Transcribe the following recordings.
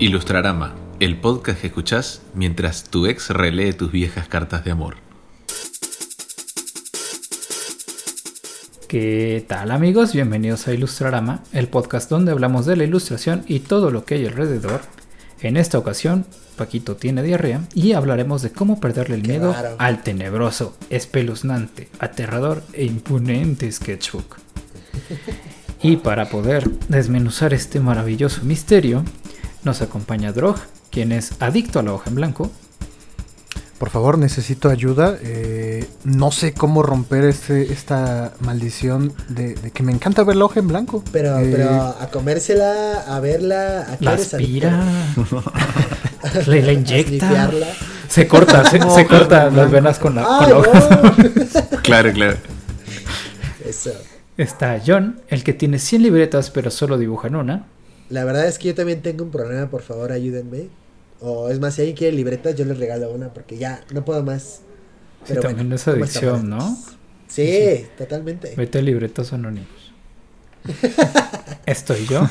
Ilustrarama, el podcast que escuchás mientras tu ex relee tus viejas cartas de amor. ¿Qué tal amigos? Bienvenidos a Ilustrarama, el podcast donde hablamos de la ilustración y todo lo que hay alrededor. En esta ocasión, Paquito tiene diarrea y hablaremos de cómo perderle el Qué miedo raro. al tenebroso, espeluznante, aterrador e imponente sketchbook. Y para poder desmenuzar este maravilloso misterio, nos acompaña Drog, quien es adicto a la hoja en blanco, Por favor, necesito ayuda. eh, no sé cómo romper este, esta maldición de, de que me encanta ver la hoja en blanco. Pero, Eh, pero a comérsela, a verla, a la aspira, le la A inyecta, se corta, se, No, se corta las venas con la, con ¡Ay, la hoja. Claro, claro. Eso. Está John, el que tiene 100 libretas pero solo dibuja en una. La verdad es que yo también tengo un problema, por favor, ayúdenme. O es más, si alguien quiere libretas, yo les regalo una porque ya no puedo más. Sí, también es ¿cómo adicción? ¿no? Sí, totalmente. Vete a libretos anónimos. Estoy yo,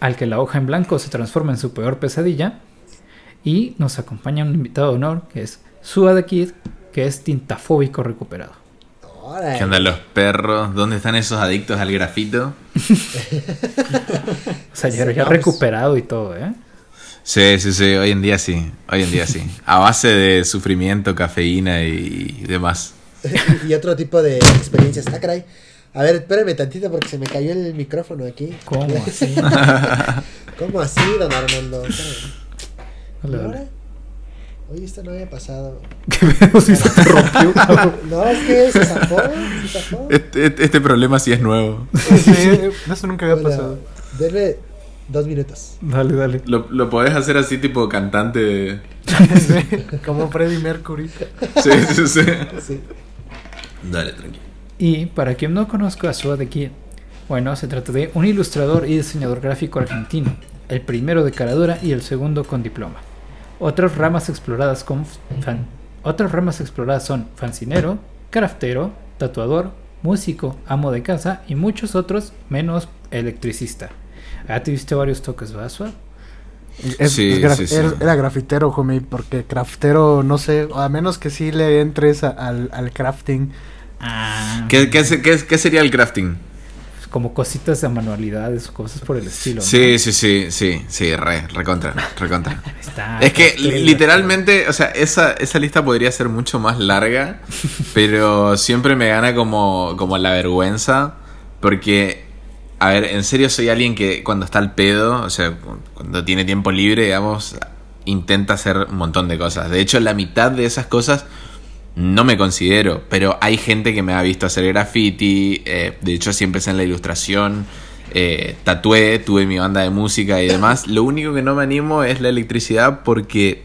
al que la hoja en blanco se transforma en su peor pesadilla. Y nos acompaña un invitado de honor que es Sua the Kid, que es tintafóbico recuperado. ¿Qué onda los perros? ¿Dónde están esos adictos al grafito? O sea, Vamos. recuperado y todo, ¿eh? Sí, sí, sí, hoy en día sí, hoy en día sí. A base de sufrimiento, cafeína y demás. y otro tipo de experiencias. Ah, caray. A ver, espérame tantito porque se me cayó el micrófono aquí. ¿Cómo así? ¿Cómo así, don Armando? Espérame. Dale, ¿Y dale. ahora? Oye, esto no había pasado. ¿Qué pedo si se te rompió? No, es que se zafó, se zafó. Este, este- este problema sí es nuevo. sí, eso nunca había Bueno, pasado. denme dos minutos. Dale, dale. Lo, lo podés hacer así tipo cantante de... Sí, como Freddie Mercury. Sí, sí, sí. Sí. Dale, tranquilo. Y para quien no conozca a Sua de Kid, bueno, se trata de un ilustrador y diseñador gráfico argentino, el primero de caradura y el segundo con diploma. Otras ramas exploradas con fan- otras ramas exploradas son fancinero, craftero, tatuador, músico, amo de casa y muchos otros menos electricista. Ah, te viste varios toques, ¿verdad, Sua? Es- Sí, es graf- sí, sí. Era, era grafitero, homie, porque craftero, no sé, a menos que sí le entres a- al, al crafting. Ah, ¿Qué, qué, se- qué- qué sería el crafting? Como cositas de manualidades o cosas por el estilo. ¿no? Sí, sí, sí, sí, sí, re, recontra, recontra. Está Es que literalmente, o sea, esa, esa lista podría ser mucho más larga, pero siempre me gana como, como la vergüenza, porque, a ver, en serio soy alguien que cuando está al pedo, o sea, cu- cuando tiene tiempo libre, digamos, intenta hacer un montón de cosas. De hecho, la mitad de esas cosas no me considero, pero hay gente que me ha visto hacer graffiti, eh, de hecho sí empecé en la ilustración, eh, tatué, tuve mi banda de música y demás. Lo único que no me animo es la electricidad porque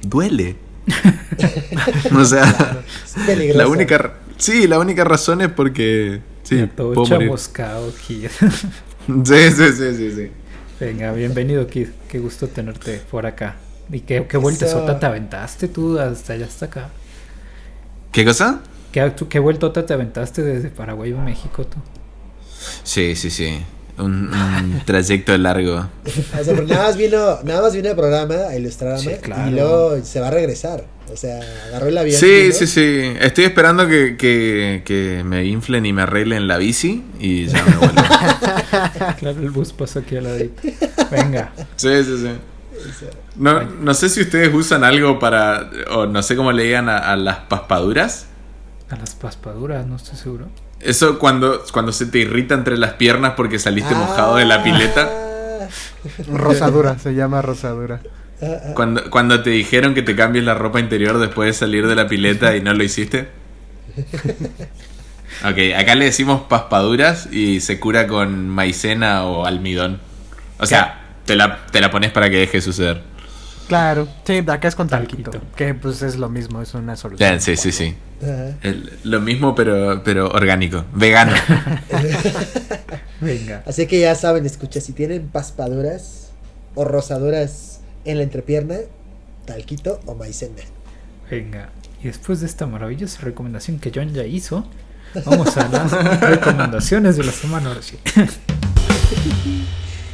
duele. o sea, Es peligroso. la única, sí, la única razón es porque sí, puedo morir. chamuscado, Kid. Sí, sí, sí, sí, sí. Venga, bienvenido, Kid. Qué gusto tenerte por acá. ¿Y qué, qué vuelta sota te aventaste tú hasta allá hasta acá? ¿Qué cosa? ¿Qué, tú, qué vueltota te aventaste desde Paraguay a México tú? Sí, sí, sí. Un, un trayecto largo. O sea, pero nada más vino, nada más vino el programa a ilustrarme Sí, claro. y luego se va a regresar. O sea, agarró el avión. Sí, sí, sí. Estoy esperando que, que, que me inflen y me arreglen la bici y ya me vuelvo. Claro, el bus pasó aquí a la Venga. Sí, sí, sí. No, no sé si ustedes usan algo para, o no sé cómo le digan a, a las paspaduras. A las paspaduras, no estoy seguro. Eso cuando, cuando se te irrita entre las piernas porque saliste mojado de la pileta. Ah, Rosadura, se llama rosadura. Cuando, cuando te dijeron que te cambies la ropa interior después de salir de la pileta y no lo hiciste. Ok, acá le decimos paspaduras y se cura con maicena o almidón. O sea, te la, te la pones para que deje de suceder. Claro, sí, acá es con talquito. Talquito. Que pues es lo mismo, es una solución. Ya, sí, sí, sí. El- lo mismo pero, pero orgánico, vegano. Venga. Así que ya saben, escucha, si tienen paspaduras o rosaduras en la entrepierna, talquito o maicena. Venga. Y después de esta maravillosa recomendación que John ya hizo, vamos a las recomendaciones de la semana.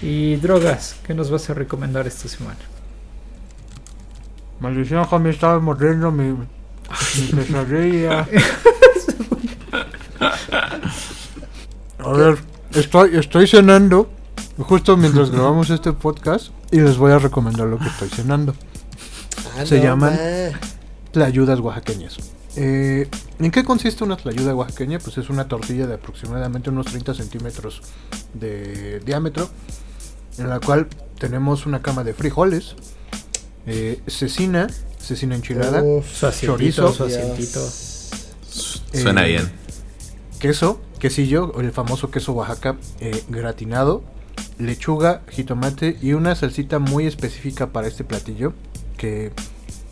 Y drogas, ¿qué nos vas a recomendar esta semana? Maldición, Jaime, estaba mordiendo mi, mi pesadilla. A ver, estoy, estoy cenando justo mientras grabamos este podcast y les voy a recomendar lo que estoy cenando. Ah, Se no, llaman- ma. Tlayudas oaxaqueñas. Eh, ¿En qué consiste una tlayuda oaxaqueña? Pues es una tortilla de aproximadamente unos 30 centímetros de diámetro, en la cual tenemos una cama de frijoles, eh, cecina, cecina enchilada, Uf, Su asientito, Chorizo. su asientito. Suena Eh, bien. queso, quesillo, o el famoso queso Oaxaca eh, gratinado, lechuga, jitomate y una salsita muy específica para este platillo que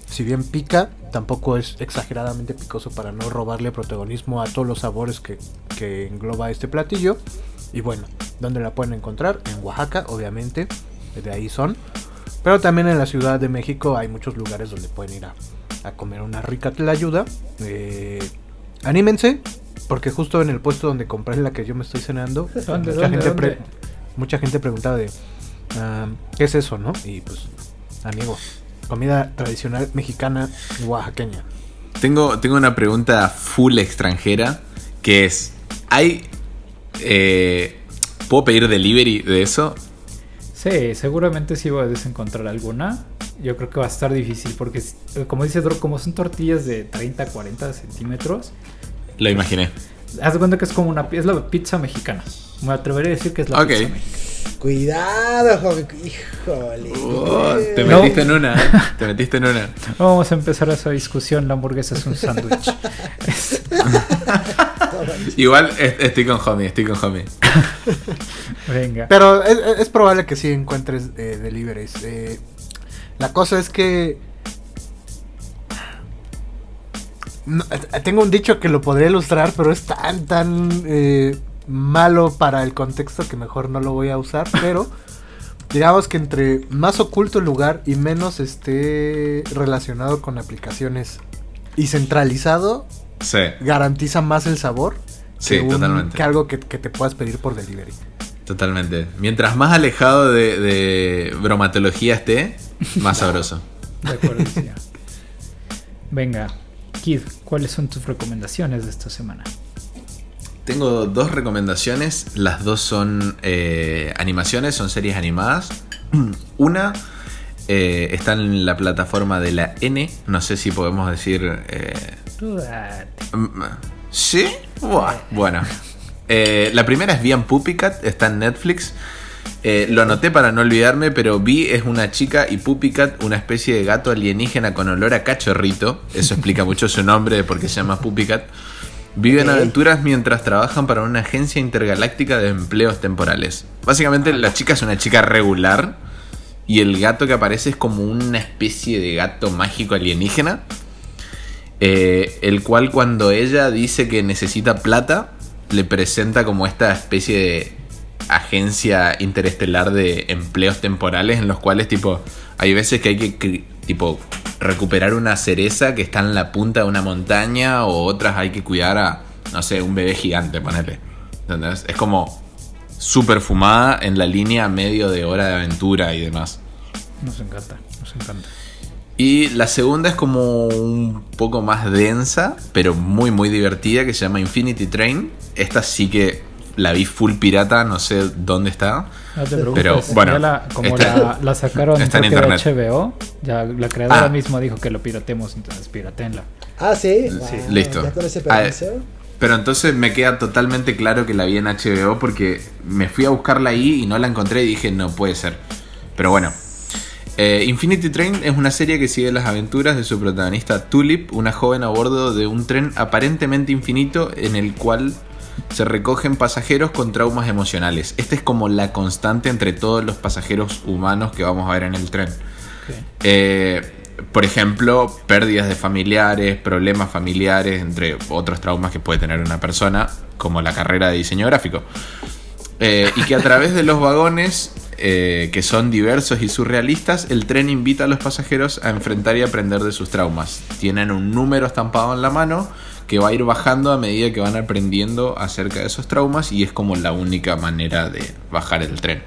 si bien pica, tampoco es exageradamente picoso para no robarle protagonismo a todos los sabores que, que engloba este platillo. Y bueno, ¿dónde la pueden encontrar? En Oaxaca, obviamente, de ahí son. Pero también en la Ciudad de México hay muchos lugares donde pueden ir a, a comer una rica tlayuda. Eh, anímense, porque justo en el puesto donde compré la que yo me estoy cenando, ¿Dónde, mucha, dónde, gente dónde? pre- mucha gente preguntaba de ah, ¿qué es eso, no? Y pues, amigo, comida tradicional mexicana oaxaqueña. Tengo, tengo una pregunta full extranjera que es, ¿hay... eh, ¿Puedo pedir delivery de eso? Sí, seguramente sí puedes encontrar alguna. Yo creo que va a estar difícil porque, como dice Dro, como son tortillas de 30 40 centímetros, Lo imaginé. haz de cuenta que es como una es la pizza mexicana. Me atrevería a decir que es la Ok. pizza mexicana. Cuidado, joven. Híjole. Oh, te No. metiste en una, ¿eh? Te metiste en una. Vamos a empezar esa discusión. La hamburguesa es un sándwich. Igual es- estoy con homie, estoy con homie. Venga. Pero es, probable que sí encuentres eh, deliveries. Eh, la cosa es que... no, eh, tengo un dicho que lo podría ilustrar, pero es tan, tan eh, malo para el contexto que mejor no lo voy a usar. Pero digamos que entre más oculto el lugar y menos esté relacionado con aplicaciones y centralizado, Sí, garantiza más el sabor Sí, que, un- totalmente. que algo que, que te puedas pedir por delivery. totalmente. Mientras más alejado de, de bromatología esté, más sabroso. De acuerdo. Venga, Kid, ¿cuáles son tus recomendaciones de esta semana? Tengo dos recomendaciones, las dos son eh, animaciones, son series animadas. Una eh, está en la plataforma de la N, no sé si podemos decir... eh, date. Mm, ¿Sí? Buah, Bueno. La primera es Bien Puppycat, está en Netflix. Eh, lo anoté para no olvidarme, pero Vi es una chica y Puppycat una especie de gato alienígena con olor a cachorrito. Eso explica mucho su nombre de por qué se llama Puppycat. Viven aventuras mientras trabajan para una agencia intergaláctica de empleos temporales. Básicamente la chica es una chica regular y el gato que aparece es como una especie de gato mágico alienígena. Eh, el cual cuando ella dice que necesita plata, le presenta como esta especie de agencia interestelar de empleos temporales en los cuales tipo hay veces que hay que tipo recuperar una cereza que está en la punta de una montaña o otras hay que cuidar a no sé un bebé gigante ponerle ¿entendés? es como súper fumada en la línea medio de hora de aventura y demás Nos encanta, nos encanta. y la segunda es como un poco más densa, pero muy muy divertida, que se llama Infinity Train. Esta sí que la vi full pirata, no sé dónde está. No te preocupes. Pero, bueno, ya la, como está- la, la sacaron está en de. HBO, ya la creadora Ah. misma dijo que lo piratemos, entonces piratenla. Ah, sí. Sí, Wow, listo. Ya con ese Ah. Pero entonces me queda totalmente claro que la vi en HBO porque me fui a buscarla ahí y no la encontré y dije no puede ser. Pero bueno. Eh, Infinity Train es una serie que sigue las aventuras de su protagonista Tulip, una joven a bordo de un tren aparentemente infinito en el cual se recogen pasajeros con traumas emocionales. Esta es como la constante entre todos los pasajeros humanos que vamos a ver en el tren. Eh, por ejemplo, pérdidas de familiares, problemas familiares, entre otros traumas que puede tener una persona, como la carrera de diseño gráfico. Eh, y que a través de los vagones, eh, que son diversos y surrealistas, el tren invita a los pasajeros a enfrentar y aprender de sus traumas. Tienen un número estampado en la mano que va a ir bajando a medida que van aprendiendo acerca de esos traumas y es como la única manera de bajar el tren.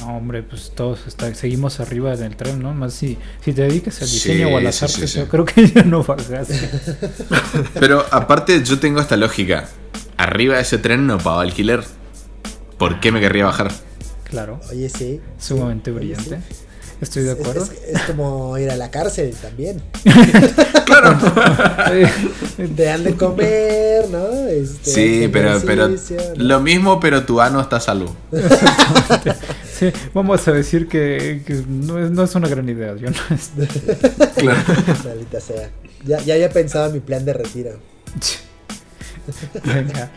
No, hombre, pues todos está- seguimos arriba del tren, ¿no? Más si, si te dedicas al Sí, diseño o a las sí, artes, sí. yo creo que ya no bajaste. Pero aparte yo tengo esta lógica. Arriba de ese tren no pago alquiler. ¿Por qué me querría bajar? Claro, Oye, sí. sumamente Oye, brillante. sí. Estoy de acuerdo. Es, es como ir a la cárcel también. Claro. Te han de comer, ¿no? Este, Sí, pero, pero lo mismo, pero tu ano está a salvo. Sí, vamos a decir que, que no, es, no es una gran idea. Yo no Claro. Maldita sea. Ya, ya había pensado en mi plan de retiro. Venga.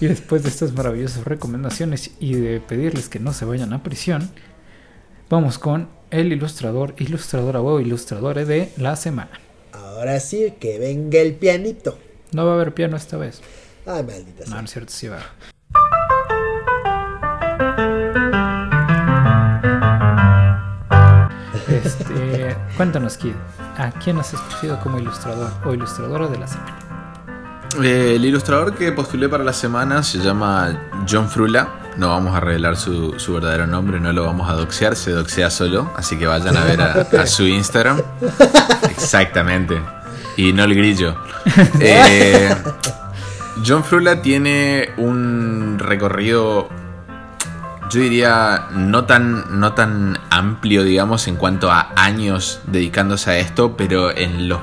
Y después de estas maravillosas recomendaciones y de pedirles que no se vayan a prisión, vamos con el ilustrador, ilustradora o ilustradora de la semana. Ahora sí, que venga el pianito. No va a haber piano esta vez. Ay, maldita No, sea. no es cierto, sí va. Este, cuéntanos, Kid, ¿a quién has escogido como ilustrador o ilustradora de la semana? Eh, el ilustrador que postulé para la semana se llama John Frula. No vamos a revelar su, su verdadero nombre, no lo vamos a doxear, se doxea solo. Así que vayan a ver a, a su Instagram. Exactamente. Y no el grillo. Eh, John Frula tiene un recorrido, yo diría, no tan, no tan amplio, digamos, en cuanto a años dedicándose a esto, pero en los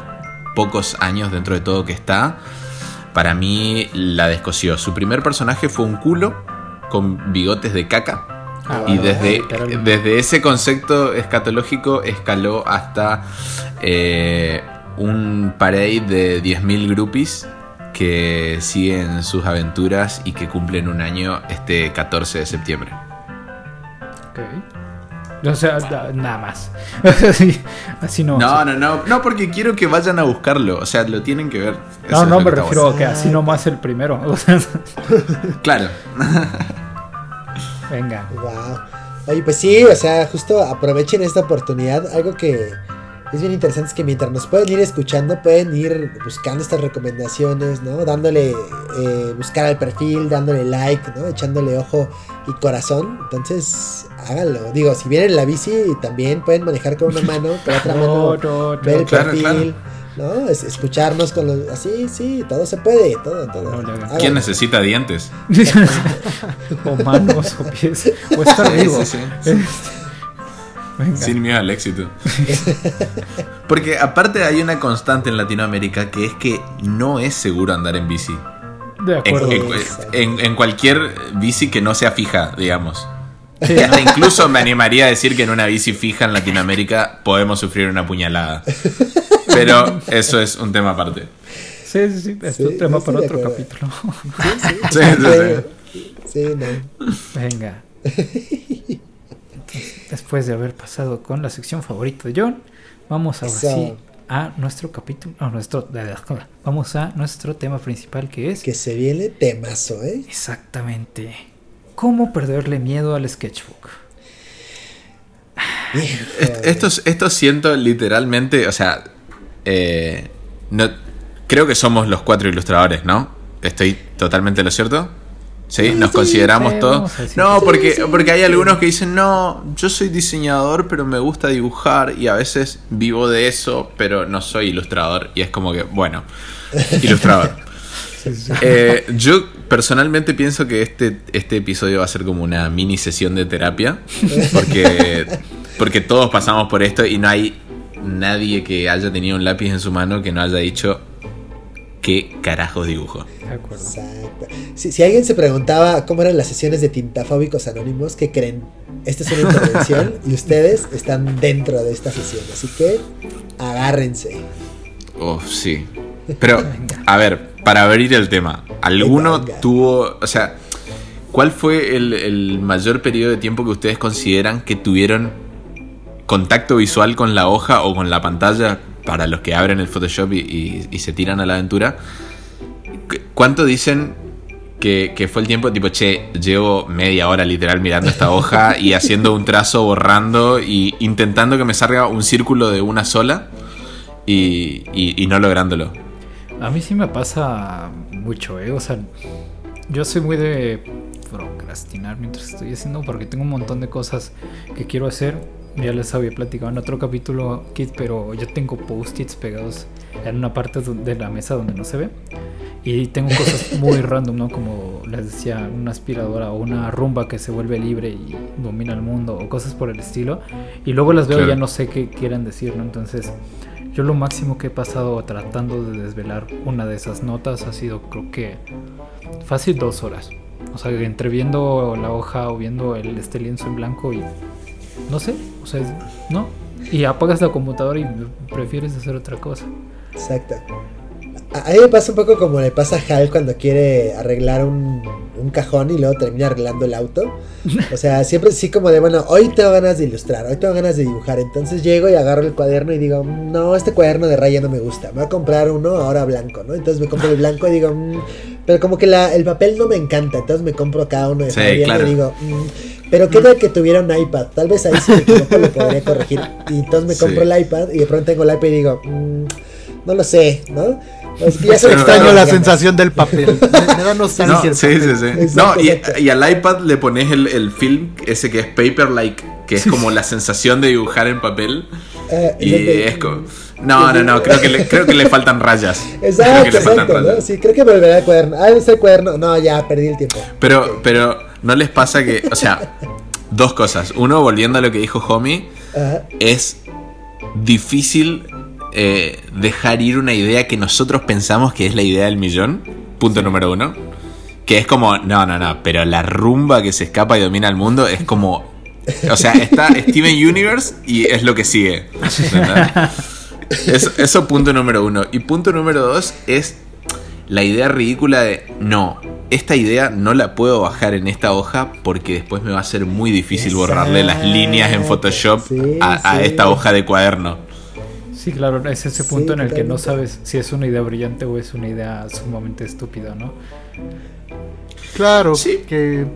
pocos años dentro de todo que está, para mí la descosió. Su primer personaje fue un culo con bigotes de caca. Ah, Y desde, desde ese concepto escatológico escaló hasta eh, un parade de 10.000 groupies que siguen sus aventuras y que cumplen un año este 14 de septiembre. Ok. O sea, da- nada más. así, así no. No, no, no, no, porque quiero que vayan a buscarlo, o sea, lo tienen que ver. Eso No, no me refiero bueno. a que así nomás el primero. O sea, Claro. venga. Wow. Oye, pues sí, o sea, justo aprovechen esta oportunidad. Algo que es bien interesante es que mientras nos pueden ir escuchando, pueden ir buscando estas recomendaciones, ¿no? Dándole, eh, buscar al perfil, dándole like, ¿no? Echándole ojo y corazón. Entonces, háganlo. Digo, si vienen en la bici, también pueden manejar con una mano, con otra mano, No, no, no. ver el Claro, perfil, ¿no? Es- escucharnos con los. Así, sí, todo se puede, todo, todo. No. ¿Quién necesita dientes? o manos o pies. O estar vivo. sí, sí. Este, Venga. Sin miedo al éxito. Porque aparte hay una constante en Latinoamérica que es que no es seguro andar en bici. De En, acuerdo. en- en- en cualquier bici que no sea fija, digamos. Sí, Y hasta incluso me animaría a decir que en una bici fija en Latinoamérica podemos sufrir una puñalada. Pero eso es un tema aparte. Sí, sí, sí. Es Sí, un tema para otro capítulo. Sí, Sí, sí, Sí, no. Venga. Después de haber pasado con la sección favorita de John, vamos ahora Eso. sí a nuestro capítulo, a nuestro, vamos a nuestro tema principal que es Que se viene temazo, ¿eh? exactamente cómo perderle miedo al sketchbook. Est- Esto, esto siento literalmente, o sea, eh, no, creo que somos los cuatro ilustradores, ¿no? Estoy totalmente lo cierto. Sí, nos sí, consideramos sí, todos. No, que porque, sí, porque hay algunos que dicen, no, yo soy diseñador, pero me gusta dibujar y a veces vivo de eso, pero no soy ilustrador. Y es como que, bueno, ilustrador. Eh, yo personalmente pienso que este, este episodio va a ser como una mini sesión de terapia. Porque, porque todos pasamos por esto y no hay nadie que haya tenido un lápiz en su mano que no haya dicho qué carajos dibujo. De acuerdo. Exacto. Si, si alguien se preguntaba cómo eran las sesiones de tintafóbicos anónimos, ¿qué creen? Esta es una intervención y ustedes están dentro de esta sesión. Así que agárrense. Oh, sí. Pero, a ver, para abrir el tema, ¿alguno Venga, tuvo, o sea, cuál fue el, el mayor periodo de tiempo que ustedes consideran que tuvieron contacto visual con la hoja o con la pantalla para los que abren el Photoshop y, y- y se tiran a la aventura? ¿Cu- ¿Cuánto dicen que, que fue el tiempo tipo, che, llevo media hora literal mirando esta hoja y haciendo un trazo, borrando y intentando que me salga un círculo de una sola y, y- y no lográndolo? A mí sí me pasa mucho, ¿eh? O sea, yo soy muy de procrastinar mientras estoy haciendo porque tengo un montón de cosas que quiero hacer. Ya les había platicado en otro capítulo, Kit, pero yo tengo post-its pegados en una parte de la mesa donde no se ve. Y tengo cosas muy random, ¿no? Como les decía, una aspiradora o una rumba que se vuelve libre y domina el mundo o cosas por el estilo. Y luego las veo y ya no sé qué quieren decir, ¿no? Entonces, yo lo máximo que he pasado tratando de desvelar una de esas notas ha sido, creo que, fácil dos horas. O sea, entre viendo la hoja o viendo el, este lienzo en blanco y no sé, o sea, no. Y apagas la computadora y prefieres hacer otra cosa. Exacto. A, mí me pasa un poco como le pasa a Hal cuando quiere arreglar un, un, cajón y luego termina arreglando el auto. O sea, siempre sí como de, bueno, hoy tengo ganas de ilustrar, hoy tengo ganas de dibujar. Entonces llego y agarro el cuaderno y digo, no, este cuaderno de raya no me gusta. Me voy a comprar uno ahora blanco, ¿no? Entonces me compro el blanco y digo, mm", pero como que la, el papel no me encanta. Entonces me compro cada uno de sí, claro. y digo, mm". Pero qué tal que tuviera un iPad. Tal vez ahí si me equivoco lo podría corregir. Y entonces me compro el iPad y de pronto tengo el iPad y digo, mm, no lo sé, ¿no? Es que ya se extraño la sensación del papel. Me, da nostalgia. No, sí, sí, sí. No, y, y, al iPad le pones el, el, film, ese que es paper like, que es como la sensación de dibujar en papel. Uh, y es como. No, no, no, creo que le, creo que le faltan rayas. Exacto, exacto. ¿no? Sí, creo que volverá al cuaderno. Ah, ese cuaderno. No, ya, perdí el tiempo. Pero, okay. pero, ¿no les pasa que. O sea, dos cosas. Uno, volviendo a lo que dijo Homie, es difícil eh, dejar ir una idea que nosotros pensamos que es la idea del millón. Punto número uno. Que es como, no, no, no, pero la rumba que se escapa y domina el mundo es como. O sea, está Steven Universe y es lo que sigue. Eso, eso, punto número uno. Y punto número dos es la idea ridícula de, no, esta idea no la puedo bajar en esta hoja porque después me va a ser muy difícil borrarle las líneas en Photoshop sí, a, a sí. esta hoja de cuaderno. Sí, claro, es ese punto sí, en el que no sabes si es una idea brillante o es una idea sumamente estúpida, ¿no? Claro, sí. que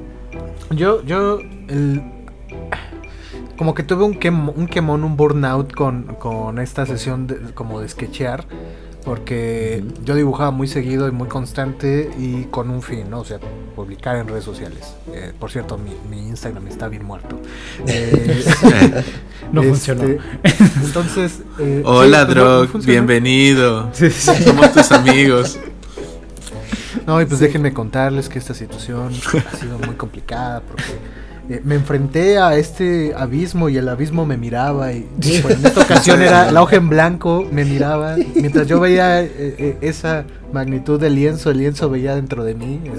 yo, yo, el, como que tuve un, quem, un quemón, un burnout con, con esta sesión de, como de sketchear, porque uh -huh. yo dibujaba muy seguido y muy constante y con un fin, ¿no? O sea, publicar en redes sociales. Eh, por cierto, mi, mi, Instagram está bien muerto. Eh, no este, funcionó. Entonces. Eh, Hola, sí, Drog, no, no bienvenido. Sí, sí. Somos tus amigos. No, y pues déjenme contarles que esta situación ha sido muy complicada porque eh, me enfrenté a este abismo y el abismo me miraba y pues, en esta ocasión era la hoja en blanco, me miraba, mientras yo veía eh, eh, esa magnitud del lienzo, el lienzo veía dentro de mí.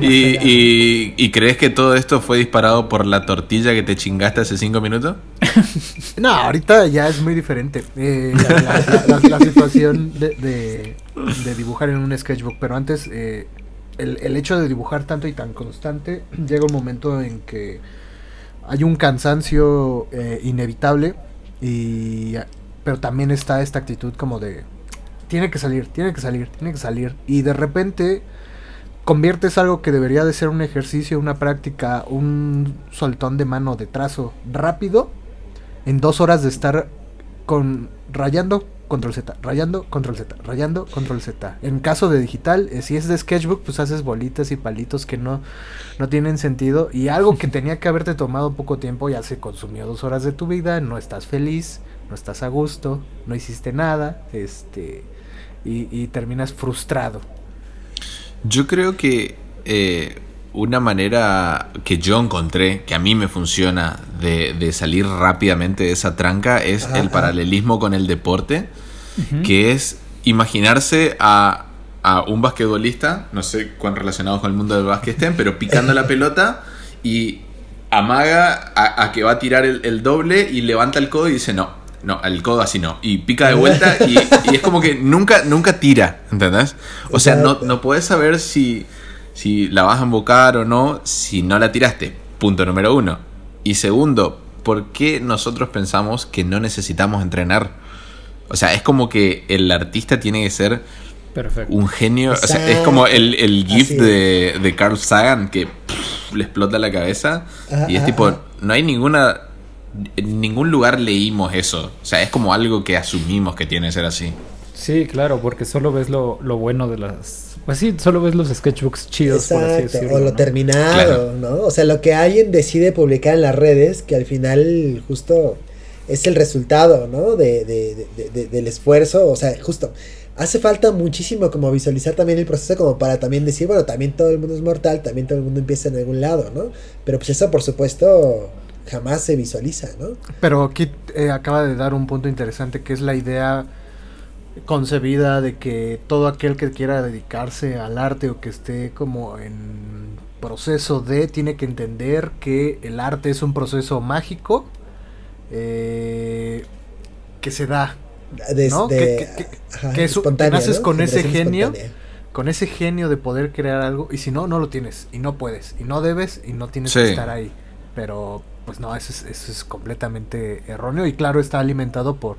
¿Y, y, ¿Y, crees que todo esto fue disparado por la tortilla que te chingaste hace cinco minutos? no, ahorita ya es muy diferente. Eh, la, la, la, la, situación de, de, de, dibujar en un sketchbook, pero antes eh, el, el, hecho de dibujar tanto y tan constante, llega un momento en que hay un cansancio eh, inevitable, y, pero también está esta actitud como de, tiene que salir, tiene que salir, tiene que salir, y de repente conviertes algo que debería de ser un ejercicio, una práctica, un soltón de mano de trazo rápido, en dos horas de estar con rayando control Z, rayando, control Z, rayando, control Z. En caso de digital, eh, si es de sketchbook, pues haces bolitas y palitos que no, no tienen sentido. Y algo que tenía que haberte tomado poco tiempo, ya se consumió dos horas de tu vida, no estás feliz, no estás a gusto, no hiciste nada, este, y, y terminas frustrado. Yo creo que eh, una manera que yo encontré, que a mí me funciona, de, de salir rápidamente de esa tranca es ajá, el paralelismo con el deporte, uh -huh. que es imaginarse a, a, un basquetbolista, no sé cuán relacionados con el mundo del básquet estén, pero picando la pelota y amaga a, a que va a tirar el, el doble y levanta el codo y dice no, no, el codo así no. Y pica de vuelta y, y, es como que nunca, nunca tira, ¿entendés? O sea, no, no puedes saber si, si la vas a invocar o no si no la tiraste. Punto número uno. Y segundo, ¿por qué nosotros pensamos que no necesitamos entrenar? O sea, es como que el artista tiene que ser Perfecto. un genio. O sea, es como el, el GIF de, de, Carl Sagan que pff, le explota la cabeza. Ajá, y es tipo, no hay ninguna en ningún lugar leímos eso. O sea, es como algo que asumimos que tiene que ser así. Sí, claro, porque solo ves lo, lo bueno de las Pues sí, solo ves los sketchbooks chidos, por así Exacto, decirlo. o lo ¿no? terminado, ¿no? O sea, lo que alguien decide publicar en las redes, que al final justo es el resultado, ¿no? De, de- de- de- del esfuerzo, o sea, justo. Hace falta muchísimo como visualizar también el proceso como para también decir, bueno, también todo el mundo es mortal, también todo el mundo empieza en algún lado, ¿no? Pero pues eso por supuesto jamás se visualiza, ¿no? Pero aquí eh, acaba de dar un punto interesante que es la idea concebida de que todo aquel que quiera dedicarse al arte o que esté como en proceso de tiene que entender que el arte es un proceso mágico eh, que se da Desde, ¿No? Que- que- que- ajá, que es un- que espontánea, naces ¿no? con ese genio. espontánea. con ese genio de poder crear algo y si no no lo tienes y no puedes y no debes y no tienes Sí. que estar ahí pero pues no eso es, eso es completamente erróneo y claro está alimentado por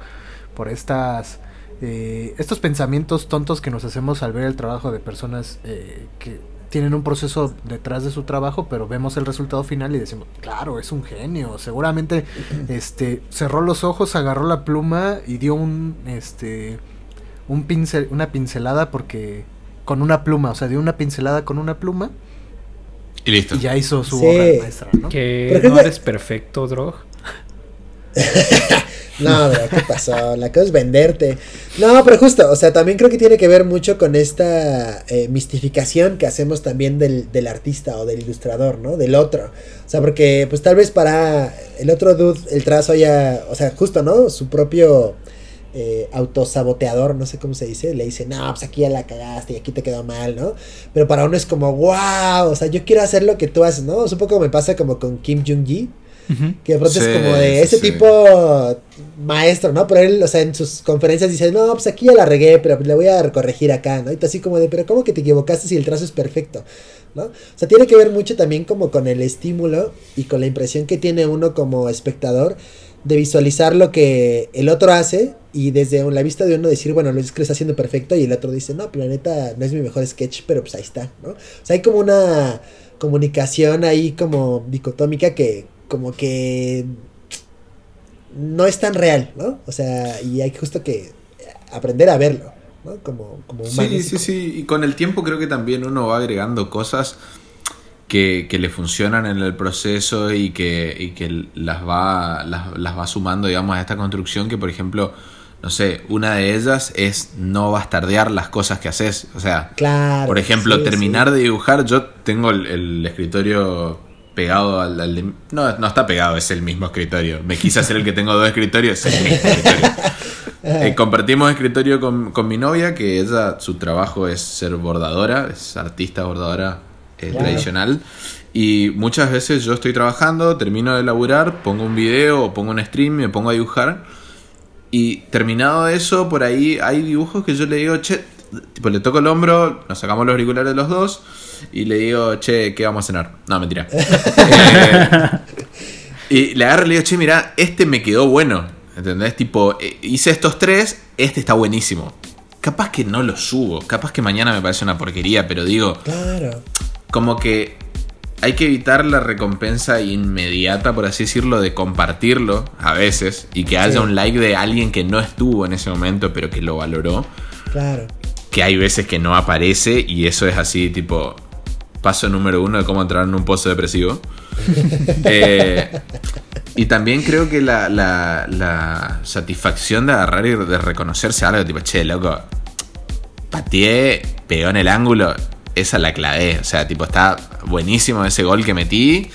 por estas eh, estos pensamientos tontos que nos hacemos al ver el trabajo de personas eh, que tienen un proceso detrás de su trabajo pero vemos el resultado final y decimos claro es un genio seguramente este cerró los ojos agarró la pluma y dio un este un pincel una pincelada porque con una pluma o sea dio una pincelada con una pluma Y listo. y ya hizo su Sí. obra maestra ¿no? Que no eres perfecto, Drog. No, bro, ¿qué pasó? La cosa es venderte. No, pero justo, o sea, también creo que tiene que ver mucho con esta eh, mistificación que hacemos también del, del artista o del ilustrador, ¿no? Del otro. O sea, porque pues tal vez para el otro dude el trazo haya, o sea, justo, ¿no? Su propio eh, autosaboteador, no sé cómo se dice, le dice, no, pues aquí ya la cagaste y aquí te quedó mal, ¿no? Pero para uno es como, wow, o sea, yo quiero hacer lo que tú haces, ¿no? Es un poco me pasa como con Kim Jong-gi. Que de pronto Sí, es como de ese sí. tipo maestro, ¿no? Pero él, o sea, en sus conferencias dice, no, pues aquí ya la regué, pero le voy a corregir acá, ¿no? Y así como de, pero ¿cómo que te equivocaste si el trazo es perfecto? ¿No? O sea, tiene que ver mucho también como con el estímulo y con la impresión que tiene uno como espectador de visualizar lo que el otro hace y desde la vista de uno decir, bueno, lo está haciendo perfecto y el otro dice, no, pero la neta no es mi mejor sketch, pero pues ahí está, ¿no? O sea, hay como una comunicación ahí como dicotómica que como que no es tan real, ¿no? O sea, y hay justo que aprender a verlo, ¿no? Como, como humanos. Sí, sí, sí. Y con el tiempo creo que también uno va agregando cosas que, que le funcionan en el proceso y que, y que las, va, las, las va sumando, digamos, a esta construcción que, por ejemplo, no sé, una de ellas es no bastardear las cosas que haces. O sea, Claro. por ejemplo, sí, terminar sí. de dibujar, yo tengo el, el escritorio pegado al, al de- no, no está pegado, es el mismo escritorio. Me quise hacer el que tengo dos escritorios, es el mismo escritorio. Eh, compartimos escritorio con, con mi novia, que ella, su trabajo es ser bordadora, es artista bordadora eh, Claro. tradicional. Y muchas veces yo estoy trabajando, termino de laburar, pongo un video o pongo un stream, me pongo a dibujar. Y terminado eso, por ahí hay dibujos que yo le digo, che, tipo le toco el hombro, nos sacamos los auriculares los dos y le digo, che, ¿qué vamos a cenar? No, mentira. Eh, y le agarro y le digo, che, mira, este me quedó bueno. ¿Entendés? Tipo, eh, hice estos tres, este está buenísimo. Capaz que no lo subo, capaz que mañana me parece una porquería, pero digo, Claro. como que hay que evitar la recompensa inmediata, por así decirlo, de compartirlo a veces y que haya Sí. un like de alguien que no estuvo en ese momento, pero que lo valoró. Claro. Que hay veces que no aparece y eso es así, tipo, paso número uno de cómo entrar en un pozo depresivo. Eh, y también creo que la, la- la satisfacción de agarrar y de reconocerse algo, tipo, che, loco, pateé, pegó en el ángulo, esa la clavé. O sea, tipo, está buenísimo ese gol que metí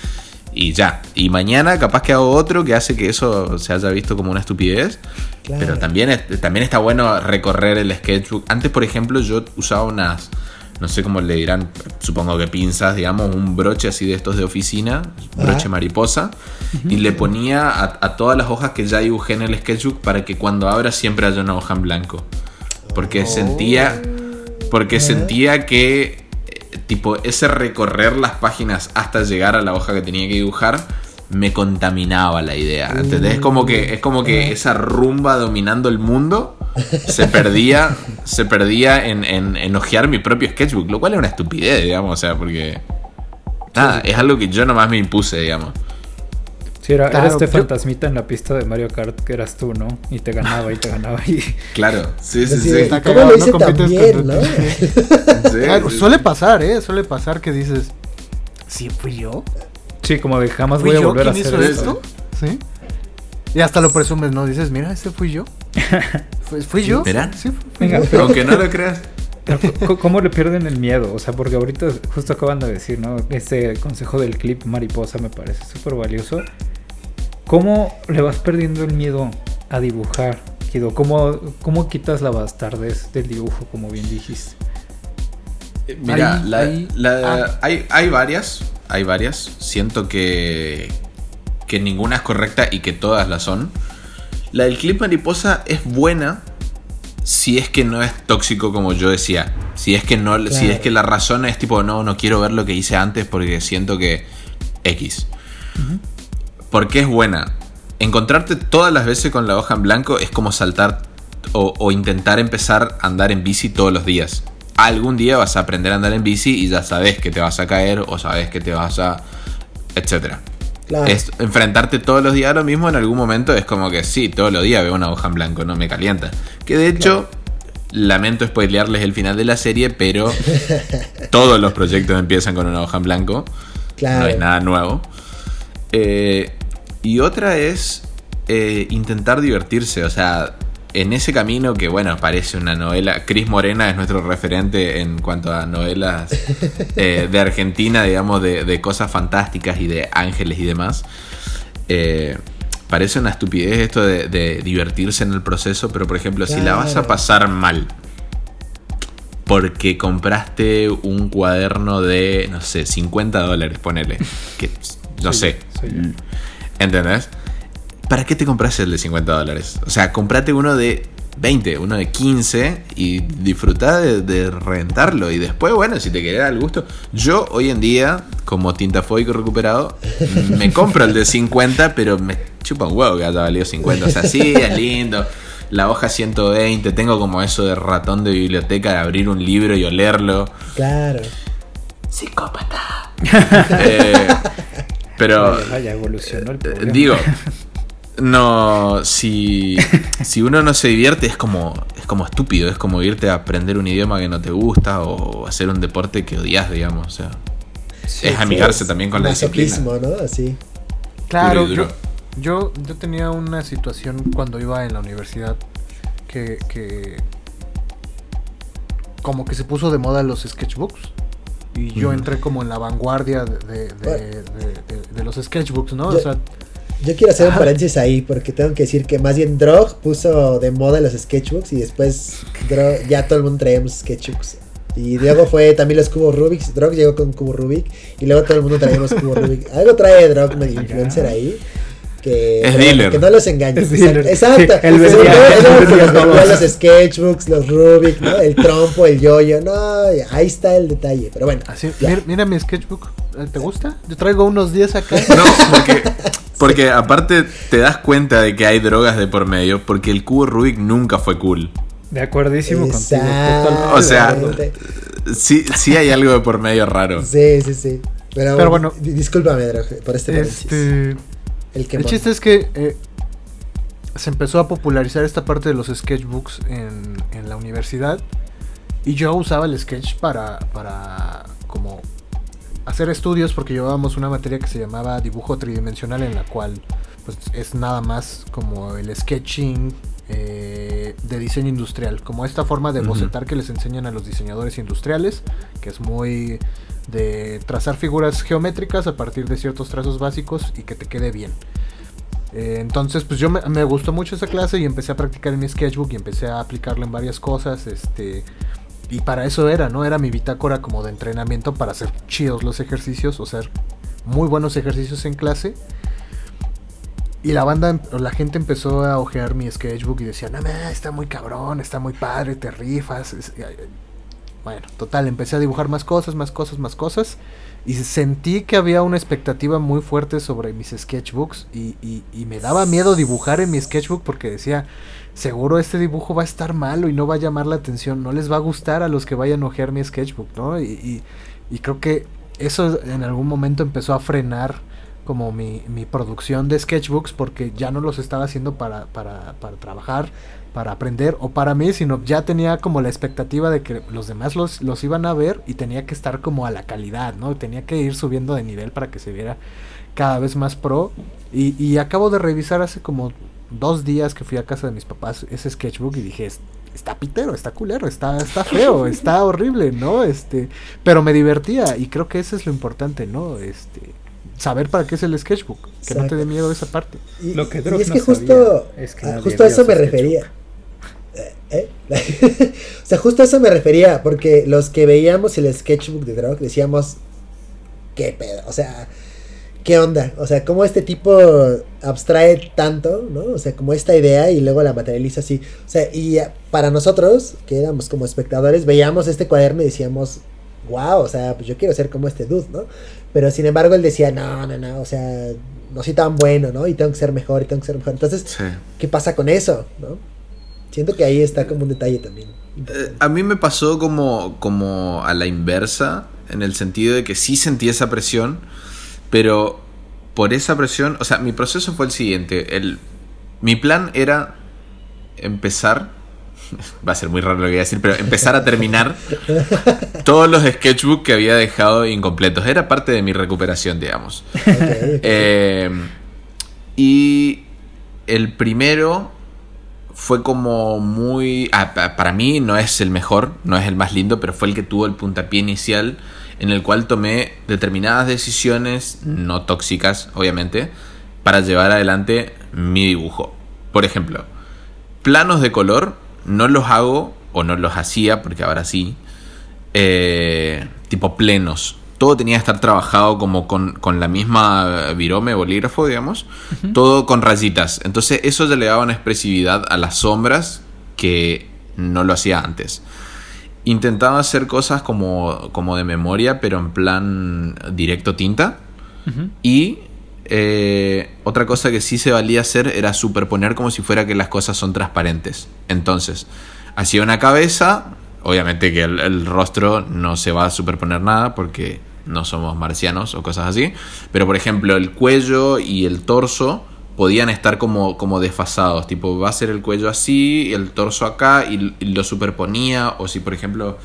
y ya. Y mañana capaz que hago otro que hace que eso se haya visto como una estupidez. Claro. Pero también, es- también está bueno recorrer el sketchbook. Antes, por ejemplo, yo usaba unas, no sé cómo le dirán, supongo que pinzas, digamos, un broche así de estos de oficina, broche mariposa, y le ponía a, a todas las hojas que ya dibujé en el sketchbook para que cuando abra siempre haya una hoja en blanco. Porque sentía, porque sentía que, eh, tipo, ese recorrer las páginas hasta llegar a la hoja que tenía que dibujar me contaminaba la idea. ¿Entendés? Es como que, es como que esa rumba dominando el mundo se perdía, se perdía en, en, en hojear mi propio sketchbook, lo cual es una estupidez, digamos, o sea, porque. Nada, es algo que yo nomás me impuse, digamos. Sí, era, era Claro, este yo- fantasmita en la pista de Mario Kart que eras tú, ¿no? Y te ganaba y te ganaba y... Claro, sí, sí, sí. Está ¿Cómo. Sí, sí, suele pasar, ¿eh? Suele pasar que dices, ¿sí fui yo? Sí, como de jamás ¿Fui voy a volver a hacer hizo esto. esto? ¿Sí? Y hasta lo presumes, ¿no? Dices, mira, este fui yo. ¿Fui, fui yo? Mira. Sí, fui Venga, yo. pero- Aunque no lo creas. ¿Cómo le pierden el miedo? O sea, porque ahorita justo acaban de decir, ¿no? Este consejo del clip mariposa me parece súper valioso. ¿Cómo le vas perdiendo el miedo a dibujar, Kido? ¿Cómo, ¿Cómo quitas la bastardez del dibujo, como bien dijiste? Mira, Ahí- la- ahí- la- ah. hay, hay varias, hay varias. Siento que, que ninguna es correcta y que todas la son. La del clip mariposa es buena si es que no es tóxico como yo decía. Si es que no, si es que la razón es tipo, no, no quiero ver lo que hice antes porque siento que X. Porque es buena. Encontrarte todas las veces con la hoja en blanco es como saltar o, o intentar empezar a andar en bici todos los días. Algún día vas a aprender a andar en bici y ya sabes que te vas a caer o sabes que te vas a... etcétera. Claro. Es enfrentarte todos los días a lo mismo en algún momento es como que sí, todos los días veo una hoja en blanco, no me calienta. Que de hecho, lamento spoilearles el final de la serie, pero todos los proyectos empiezan con una hoja en blanco. Claro. No es nada nuevo. Eh, y otra es eh, intentar divertirse, o sea, en ese camino que, bueno, parece una novela. Cris Morena es nuestro referente en cuanto a novelas eh, de Argentina, digamos, de, de cosas fantásticas y de ángeles y demás. Eh, parece una estupidez esto de, de divertirse en el proceso, pero por ejemplo, si la vas a pasar mal porque compraste un cuaderno de, no sé, 50 dólares, ponele. Que, no Soy sé. yo, soy yo. ¿Entendés? ¿Para qué te compras el de 50 dólares? O sea, comprate uno de 20, uno de 15 y disfruta de, de rentarlo. Y después, bueno, si te querés dar el gusto. Yo hoy en día, como tintafóbico recuperado, me compro el de 50, pero me chupa un huevo que haya valido 50. O sea, sí, es lindo. La hoja 120, tengo como eso de ratón de biblioteca de abrir un libro y olerlo. Claro. Psicópata. Eh, pero Vaya, evolucionó el eh, digo, no, si, si uno no se divierte es como, es como estúpido, es como irte a aprender un idioma que no te gusta o hacer un deporte que odias, digamos. O sea, Sí, es amigarse Sí, también con la disciplina. ¿no? Así. Claro, yo, yo, yo tenía una situación cuando iba en la universidad que, que como que se puso de moda los sketchbooks y yo Ujú. entré como en la vanguardia de, de- de- de- de- de los sketchbooks, ¿no? Yo- O sea, Yo quiero hacer un paréntesis ahí porque tengo que decir que más bien Drog puso de moda los sketchbooks y después Drog- ya todo el mundo traíamos sketchbooks. Y luego fue también los cubos Rubik. Drog llegó con cubo Rubik y luego todo el mundo traíamos cubos Rubik. Algo trae Drog medio influencer ahí. Que, Es dealer. que no los engañes. Exacto. El todos. los sketchbooks, los Rubik, ¿no? El trompo, el yoyo. No, ahí está el detalle. Pero bueno. así, mira, mira mi sketchbook, ¿eh, ¿te gusta? Yo traigo unos 10 acá. No, porque, porque aparte te das cuenta de que hay drogas de por medio, porque el cubo Rubik nunca fue cool. De acuerdísimo contigo. O sea. Sí, sí hay algo de por medio raro. Sí, sí, sí. Pero, Pero bueno. di- discúlpame, por este. Este, El que el chiste es que eh, se empezó a popularizar esta parte de los sketchbooks en, en la universidad y yo usaba el sketch para, para como hacer estudios porque llevábamos una materia que se llamaba dibujo tridimensional en la cual pues es nada más como el sketching eh, de diseño industrial, como esta forma de bocetar que les enseñan a los diseñadores industriales, que es muy de trazar figuras geométricas a partir de ciertos trazos básicos y que te quede bien. Eh, entonces, pues yo me, me gustó mucho esa clase y empecé a practicar en mi sketchbook y empecé a aplicarlo en varias cosas, este, y para eso era, ¿no? Era mi bitácora como de entrenamiento para hacer chidos los ejercicios, o sea, muy buenos ejercicios en clase. Y la banda, la gente empezó a ojear mi sketchbook y decía, no, ma, está muy cabrón, está muy padre, te rifas. Bueno, total, empecé a dibujar más cosas, más cosas, más cosas. Y sentí que había una expectativa muy fuerte sobre mis sketchbooks. Y, me daba miedo dibujar en mi sketchbook porque decía, seguro este dibujo va a estar malo y no va a llamar la atención. No les va a gustar a los que vayan a ojear mi sketchbook, ¿no? Y, creo que eso en algún momento empezó a frenar como mi, producción de sketchbooks porque ya no los estaba haciendo para trabajar, para aprender o para mí, sino ya tenía como la expectativa de que los demás los, los iban a ver y tenía que estar como a la calidad, ¿no? Tenía que ir subiendo de nivel para que se viera cada vez más pro. Y, y acabo de revisar hace como dos días que fui a casa de mis papás ese sketchbook y dije, está pitero, está culero, está, está feo, está horrible, ¿no? Este, pero me divertía y creo que eso es lo importante, ¿no? Este, saber para qué es el sketchbook, que no te dé miedo esa parte. Y, Lo que y es que no justo, sabía es que justo a eso me sketchbook. refería. Eh, o sea, justo a eso me refería, porque los que veíamos el sketchbook de Drog decíamos, ¿qué pedo? O sea, ¿qué onda? O sea, cómo este tipo abstrae tanto, ¿no? O sea, como esta idea y luego la materializa así. O sea, y para nosotros, que éramos como espectadores, veíamos este cuaderno y decíamos, wow, o sea, pues yo quiero ser como este dude, ¿no? Pero sin embargo él decía, no, no, no, o sea, no soy tan bueno, ¿no? Y tengo que ser mejor, y tengo que ser mejor. Entonces, Sí. ¿qué pasa con eso? ¿no? Siento que ahí está como un detalle también. Eh, a mí me pasó como, como a la inversa, en el sentido de que sí sentí esa presión, pero por esa presión, o sea, mi proceso fue el siguiente. El, mi plan era empezar, va a ser muy raro lo que voy a decir, pero empezar a terminar todos los sketchbooks que había dejado incompletos. Era parte de mi recuperación, digamos. Eh, y el primero fue como muy... ah, pa- para mí no es el mejor, no es el más lindo, pero fue el que tuvo el puntapié inicial en el cual tomé determinadas decisiones no tóxicas, obviamente, para llevar adelante mi dibujo. Por ejemplo, planos de color no los hago o no los hacía, porque ahora sí, eh, tipo plenos. Todo tenía que estar trabajado como con, con la misma virome, bolígrafo, digamos. Todo con rayitas. Entonces eso ya le daba una expresividad a las sombras que no lo hacía antes. Intentaba hacer cosas como, como de memoria, pero en plan directo tinta. Y eh, otra cosa que sí se valía hacer era superponer como si fuera que las cosas son transparentes. Entonces, hacía una cabeza, obviamente que el, el rostro no se va a superponer nada porque no somos marcianos o cosas así. Pero por ejemplo, el cuello y el torso podían estar como, como desfasados. Tipo, va a ser el cuello así, el torso acá y, y lo superponía. O si por ejemplo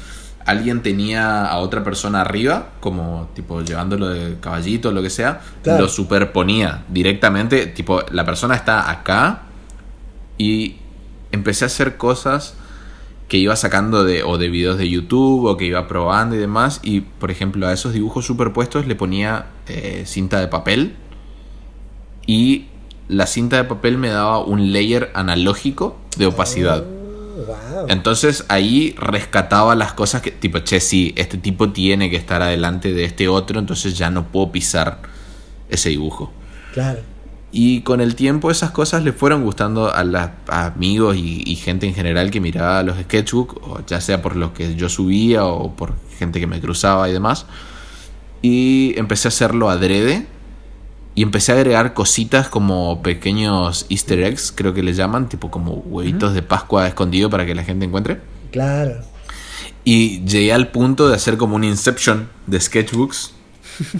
alguien tenía a otra persona arriba, como tipo llevándolo de caballito o lo que sea, Claro. lo superponía directamente, tipo la persona está acá y empecé a hacer cosas que iba sacando de o de videos de YouTube o que iba probando y demás y por ejemplo a esos dibujos superpuestos le ponía eh, cinta de papel y la cinta de papel me daba un layer analógico de opacidad. Oh, wow. Entonces ahí rescataba las cosas que, tipo, che, sí, este tipo tiene que estar adelante de este otro, entonces ya no puedo pisar ese dibujo. Claro. Y con el tiempo esas cosas le fueron gustando a, las a amigos y, y gente en general que miraba los sketchbooks, o ya sea por lo que yo subía o por gente que me cruzaba y demás. Y empecé a hacerlo adrede. Y empecé a agregar cositas como pequeños easter eggs, creo que le llaman, tipo como huevitos de Pascua escondido para que la gente encuentre. Claro. Y llegué al punto de hacer como un Inception de sketchbooks.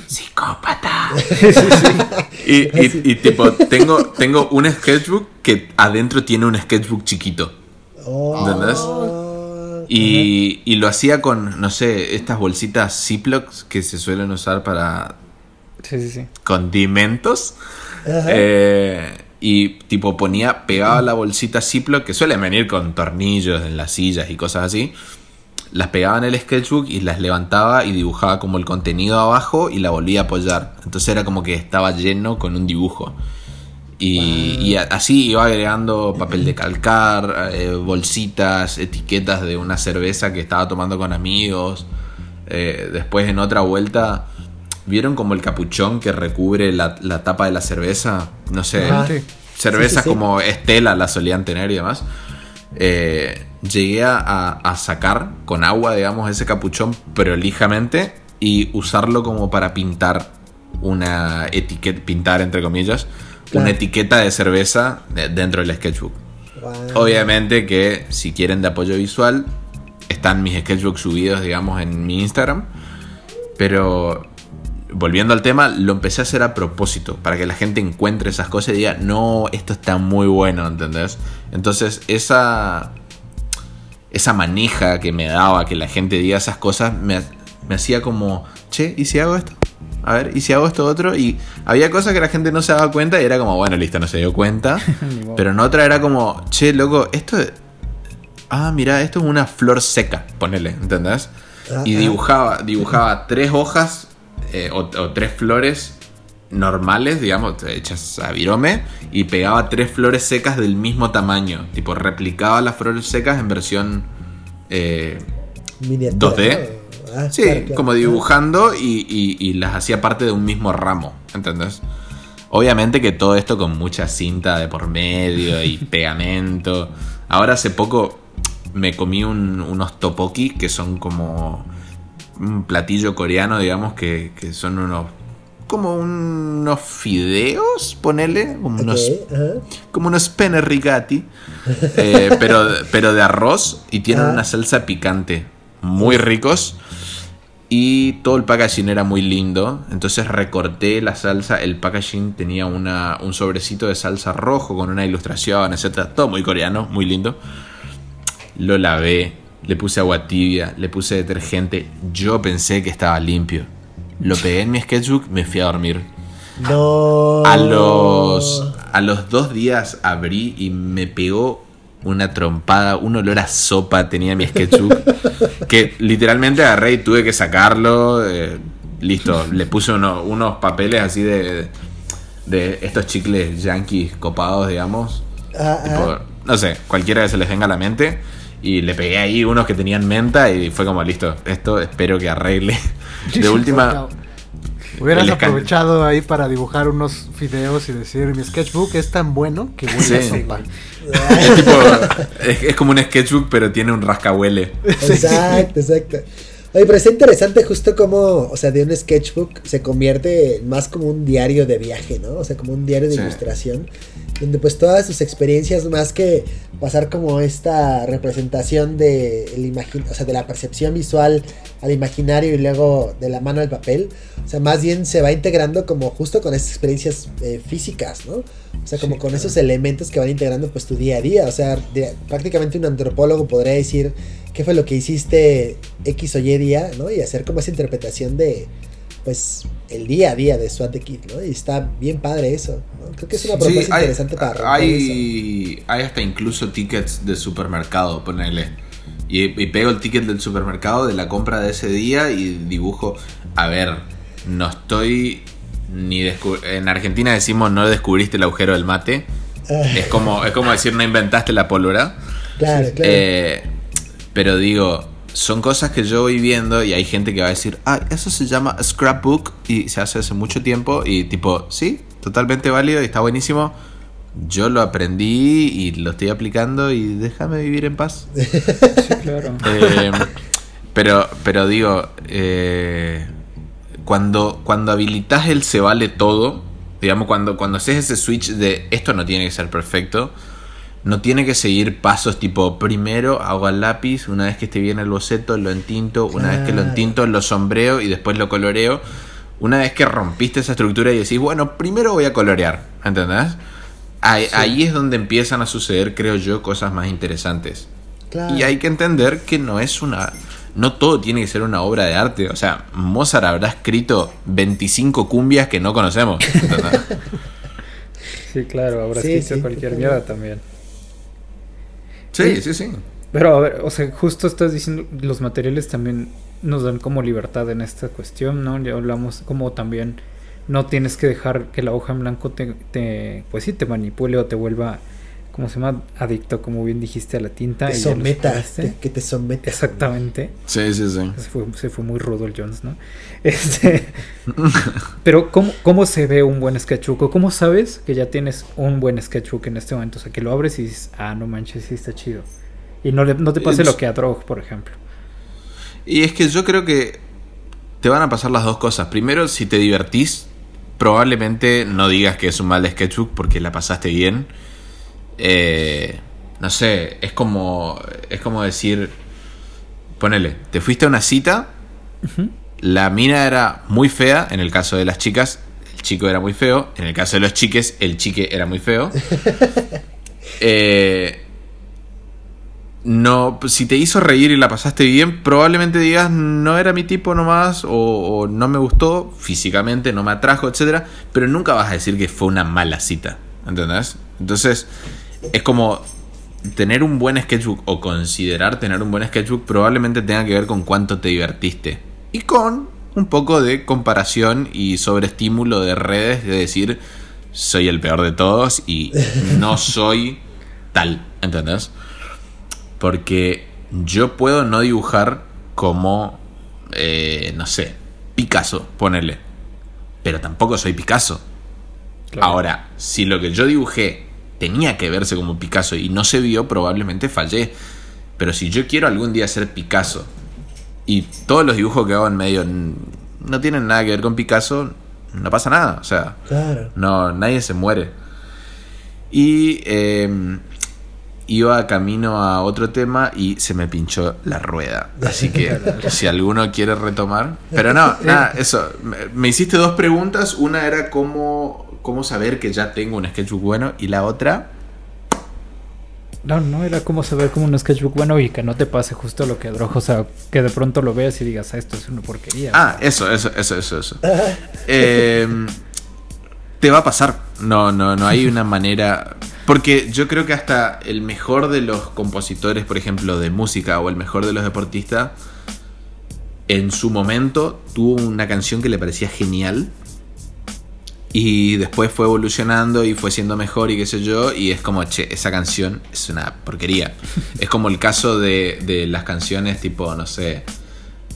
Psicópata. Y, y- y, tipo, tengo, tengo un sketchbook que adentro tiene un sketchbook chiquito. Oh. ¿Entendés? Y, y lo hacía con, no sé, estas bolsitas Ziplocs que se suelen usar para Sí, sí, sí. condimentos. Eh, y tipo ponía, pegaba la bolsita Ziploc, que suelen venir con tornillos en las sillas y cosas así. Las pegaba en el sketchbook y las levantaba y dibujaba como el contenido abajo y la volvía a apoyar. Entonces era como que estaba lleno con un dibujo. Y, así iba agregando papel de calcar, eh, bolsitas, etiquetas de una cerveza que estaba tomando con amigos. Eh, después en otra vuelta, ¿vieron como el capuchón que recubre la, la tapa de la cerveza? No sé. Sí. cervezas Sí, sí, sí. como Estela la solían tener y demás. Eh, llegué a, a sacar con agua, digamos, ese capuchón prolijamente y usarlo como para pintar una etiqueta, pintar entre comillas, Claro. una etiqueta de cerveza de- dentro del sketchbook. Wow. Obviamente que si quieren de apoyo visual, están mis sketchbooks subidos, digamos, en mi Instagram. Pero volviendo al tema, lo empecé a hacer a propósito, para que la gente encuentre esas cosas y diga, no, esto está muy bueno, ¿entendés? Entonces, esa, esa manija que me daba que la gente diga esas cosas, me, me hacía como, che, ¿y si hago esto? A ver, ¿y si hago esto otro? Y había cosas que la gente no se daba cuenta y era como, bueno, listo, no se dio cuenta. Pero en otra era como, che, loco, esto es... Ah, mira, esto es una flor seca, ponele, ¿entendés? Ah, Y ah. dibujaba, dibujaba tres hojas eh, o, o tres flores normales, digamos, hechas a virome, y pegaba tres flores secas del mismo tamaño. Tipo, replicaba las flores secas en versión... eh, Miniatura, 2D. ¿no? Ah, Sí, claro, claro. como dibujando y, y- y las hacía parte de un mismo ramo, ¿entendés? Obviamente que todo esto con mucha cinta de por medio y pegamento. Ahora hace poco me comí un- unos topoki que son como un platillo coreano, digamos, que, que son unos... Como unos fideos, ponele, como unos como unos penne rigati, eh, pero, pero de arroz y tienen Ah. una salsa picante, muy ricos. Y todo el packaging era muy lindo. Entonces recorté la salsa. El packaging tenía una, un sobrecito de salsa rojo con una ilustración, etc. Todo muy coreano, muy lindo. Lo lavé, le puse agua tibia, le puse detergente. Yo pensé que estaba limpio. Lo pegué en mi sketchbook, me fui a dormir. No. A los, a los dos días abrí y me pegó una trompada, un olor a sopa tenía mi sketchbook. que literalmente agarré y tuve que sacarlo. eh, listo, le puse uno- unos papeles así de, de estos chicles yankees copados, digamos. Tipo, ah. no sé, cualquiera que se les venga a la mente. Y le pegué ahí unos que tenían menta y fue como listo. Esto espero que arregle. De última. Hubieras aprovechado ahí para dibujar unos videos y decir, mi sketchbook es tan bueno que huele a sopa. Es, tipo, es, es como un sketchbook, pero tiene un rascahuele. Exacto, exacto. Oye, pero está interesante justo como, o sea, de un sketchbook se convierte más como un diario de viaje, ¿no? O sea, como un diario de Sí. ilustración, donde pues todas sus experiencias, más que pasar como esta representación de, el o sea, de la percepción visual al imaginario y luego de la mano al papel, o sea, más bien se va integrando como justo con estas experiencias eh, físicas, ¿no? O sea, como Sí, con claro. esos elementos que van integrando pues tu día a día, o sea, de- prácticamente un antropólogo podría decir qué fue lo que hiciste X o Y día, ¿no? Y hacer como esa interpretación de, pues, el día a día de SWAT the Kid, ¿no? Y está bien padre eso, ¿no? Creo que es una propuesta hay, interesante para eso. hay, hay hasta incluso tickets de supermercado, ponele. Y, y pego el ticket del supermercado de la compra de ese día y dibujo. A ver, no estoy ni En Argentina decimos no descubriste el agujero del mate. Ah, Es como, es como decir no inventaste la pólvora. claro, claro. Eh, pero digo, son cosas que yo voy viendo y hay gente que va a decir, ah, eso se llama scrapbook y se hace hace mucho tiempo y tipo, sí, totalmente válido y está buenísimo. Yo lo aprendí y lo estoy aplicando y déjame vivir en paz. Sí, claro. Eh, pero, pero digo, eh, cuando, cuando habilitas el se vale todo, digamos, cuando, cuando haces ese switch de esto no tiene que ser perfecto, no tiene que seguir pasos tipo, primero hago al lápiz, una vez que esté bien el boceto, lo entinto, una vez que lo entinto, lo sombreo y después lo coloreo. Una vez que rompiste esa estructura y decís, bueno, primero voy a colorear, ¿entendés? Ahí, ahí es donde empiezan a suceder, creo yo, cosas más interesantes. claro. Y hay que entender que no es una. No todo tiene que ser una obra de arte. O sea, Mozart habrá escrito 25 cumbias que no conocemos. ¿entendés? Sí, claro, habrá Sí, escrito sí, cualquier mierda también. Sí, sí, sí. Pero a ver, o sea, justo estás diciendo, los materiales también nos dan como libertad en esta cuestión, ¿no? Ya hablamos como también no tienes que dejar que la hoja en blanco te, te pues sí, te manipule o te vuelva, ¿cómo se llama? Adicto, como bien dijiste, a la tinta. te y ya lo someta, superaste. te- que te someta. Exactamente. Sí, sí, sí. Se fue, se fue muy rudo el Jones, ¿no? Este, pero ¿cómo, ¿cómo se ve un buen sketchbook? ¿O cómo sabes que ya tienes un buen sketchbook en este momento? O sea, que lo abres y dices, ah, no manches, sí está chido. Y no, le- no te pase Es- lo que a Drog, por ejemplo. Y es que yo creo que te van a pasar las dos cosas. Primero, si te divertís, probablemente no digas que es un mal sketchbook porque la pasaste bien. Eh, no sé, es como, es como decir, ponele, te fuiste a una cita la mina era muy fea, en el caso de las chicas, el chico era muy feo, en el caso de los chiques, el chique era muy feo. Eh, no, si te hizo reír y la pasaste bien, probablemente digas no era mi tipo nomás o, o no me gustó físicamente, no me atrajo, etcétera, pero nunca vas a decir que fue una mala cita, ¿entendés? Entonces, es como tener un buen sketchbook o considerar tener un buen sketchbook probablemente tenga que ver con cuánto te divertiste y con un poco de comparación y sobreestímulo de redes de decir soy el peor de todos y no soy tal, ¿entendés? Porque yo puedo no dibujar como, eh, no sé, Picasso, ponele. Pero tampoco soy Picasso. Claro. Ahora, si lo que yo dibujé tenía que verse como Picasso y no se vio, probablemente fallé. Pero si yo quiero algún día ser Picasso y todos los dibujos que hago en medio no tienen nada que ver con Picasso, no pasa nada. O sea, Claro. no, nadie se muere. Y eh, iba camino a otro tema y se me pinchó la rueda. Así que si alguno quiere retomar. Pero no, nada, eso. Me, me hiciste dos preguntas. Una era cómo, cómo saber que ya tengo un sketchbook bueno. Y la otra. No, no era como saber como un sketchbook bueno y que no te pase justo lo que Drojo, o sea, que de pronto lo veas y digas, ah, esto es una porquería. Ah, eso, eso, eso, eso, eso. Eh, te va a pasar. No, no, no hay una manera. Porque yo creo que hasta el mejor de los compositores, por ejemplo, de música o el mejor de los deportistas, en su momento tuvo una canción que le parecía genial. Y después fue evolucionando y fue siendo mejor y qué sé yo. Y es como, che, esa canción es una porquería. es como el caso de, de las canciones tipo, no sé,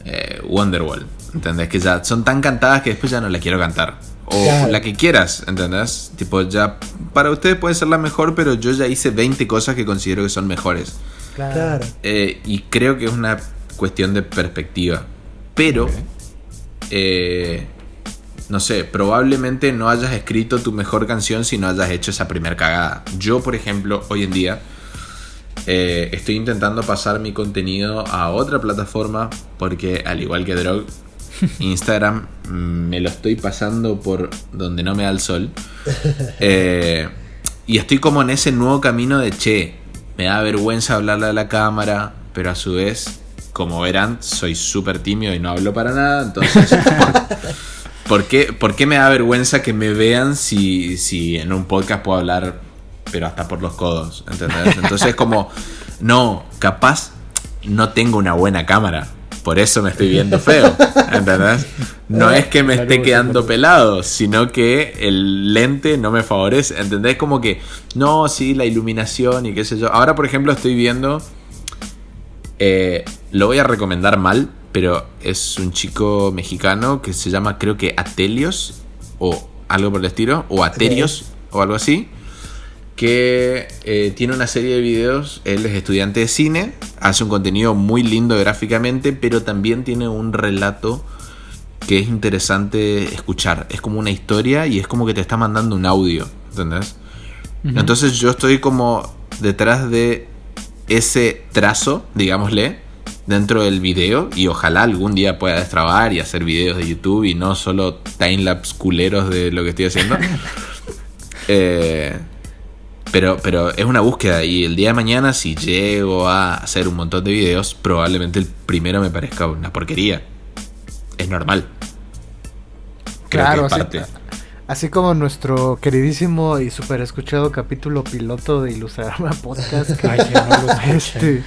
eh, Wonderwall. ¿Entendés? Que ya son tan cantadas que después ya no la quiero cantar. O Claro. la que quieras, ¿entendés? Tipo, ya para ustedes puede ser la mejor, pero yo ya hice 20 cosas que considero que son mejores. Claro. Eh, y creo que es una cuestión de perspectiva. Pero, eh, no sé, probablemente no hayas escrito tu mejor canción si no hayas hecho esa primer cagada. Yo, por ejemplo, hoy en día eh, estoy intentando pasar mi contenido a otra plataforma porque, al igual que Drog, Instagram mm, me lo estoy pasando por donde no me da el sol. Eh, y estoy como en ese nuevo camino de che, me da vergüenza hablarle a la cámara, pero a su vez, como verán, soy súper tímido y no hablo para nada. Entonces, ¿por, qué, por qué me da vergüenza que me vean si, si en un podcast puedo hablar, pero hasta por los codos? ¿Entendés? Entonces, como, no, capaz no tengo una buena cámara. Por eso me estoy viendo feo. ¿Entendés? No es que me esté quedando pelado, sino que el lente no me favorece. ¿Entendés? Como que, no, sí, la iluminación y qué sé yo. Ahora, por ejemplo, estoy viendo. eh, lo voy a recomendar mal, pero es un chico mexicano que se llama, creo que Atelios, o algo por el estilo, o Aterios, o algo así que eh, tiene una serie de videos. Él es estudiante de cine, hace un contenido muy lindo gráficamente, pero también tiene un relato que es interesante escuchar. Es como una historia y es como que te está mandando un audio, ¿entendés? Entonces yo estoy como detrás de ese trazo, digámosle, dentro del video y ojalá algún día pueda destrabar y hacer videos de YouTube y no solo timelapse culeros de lo que estoy haciendo. Eh, pero, pero es una búsqueda y el día de mañana si llego a hacer un montón de videos, probablemente el primero me parezca una porquería. Es normal. Creo Claro, que es así, parte. así como nuestro queridísimo y super escuchado capítulo piloto de Ilustrarama Podcast, que Ay, no lo este,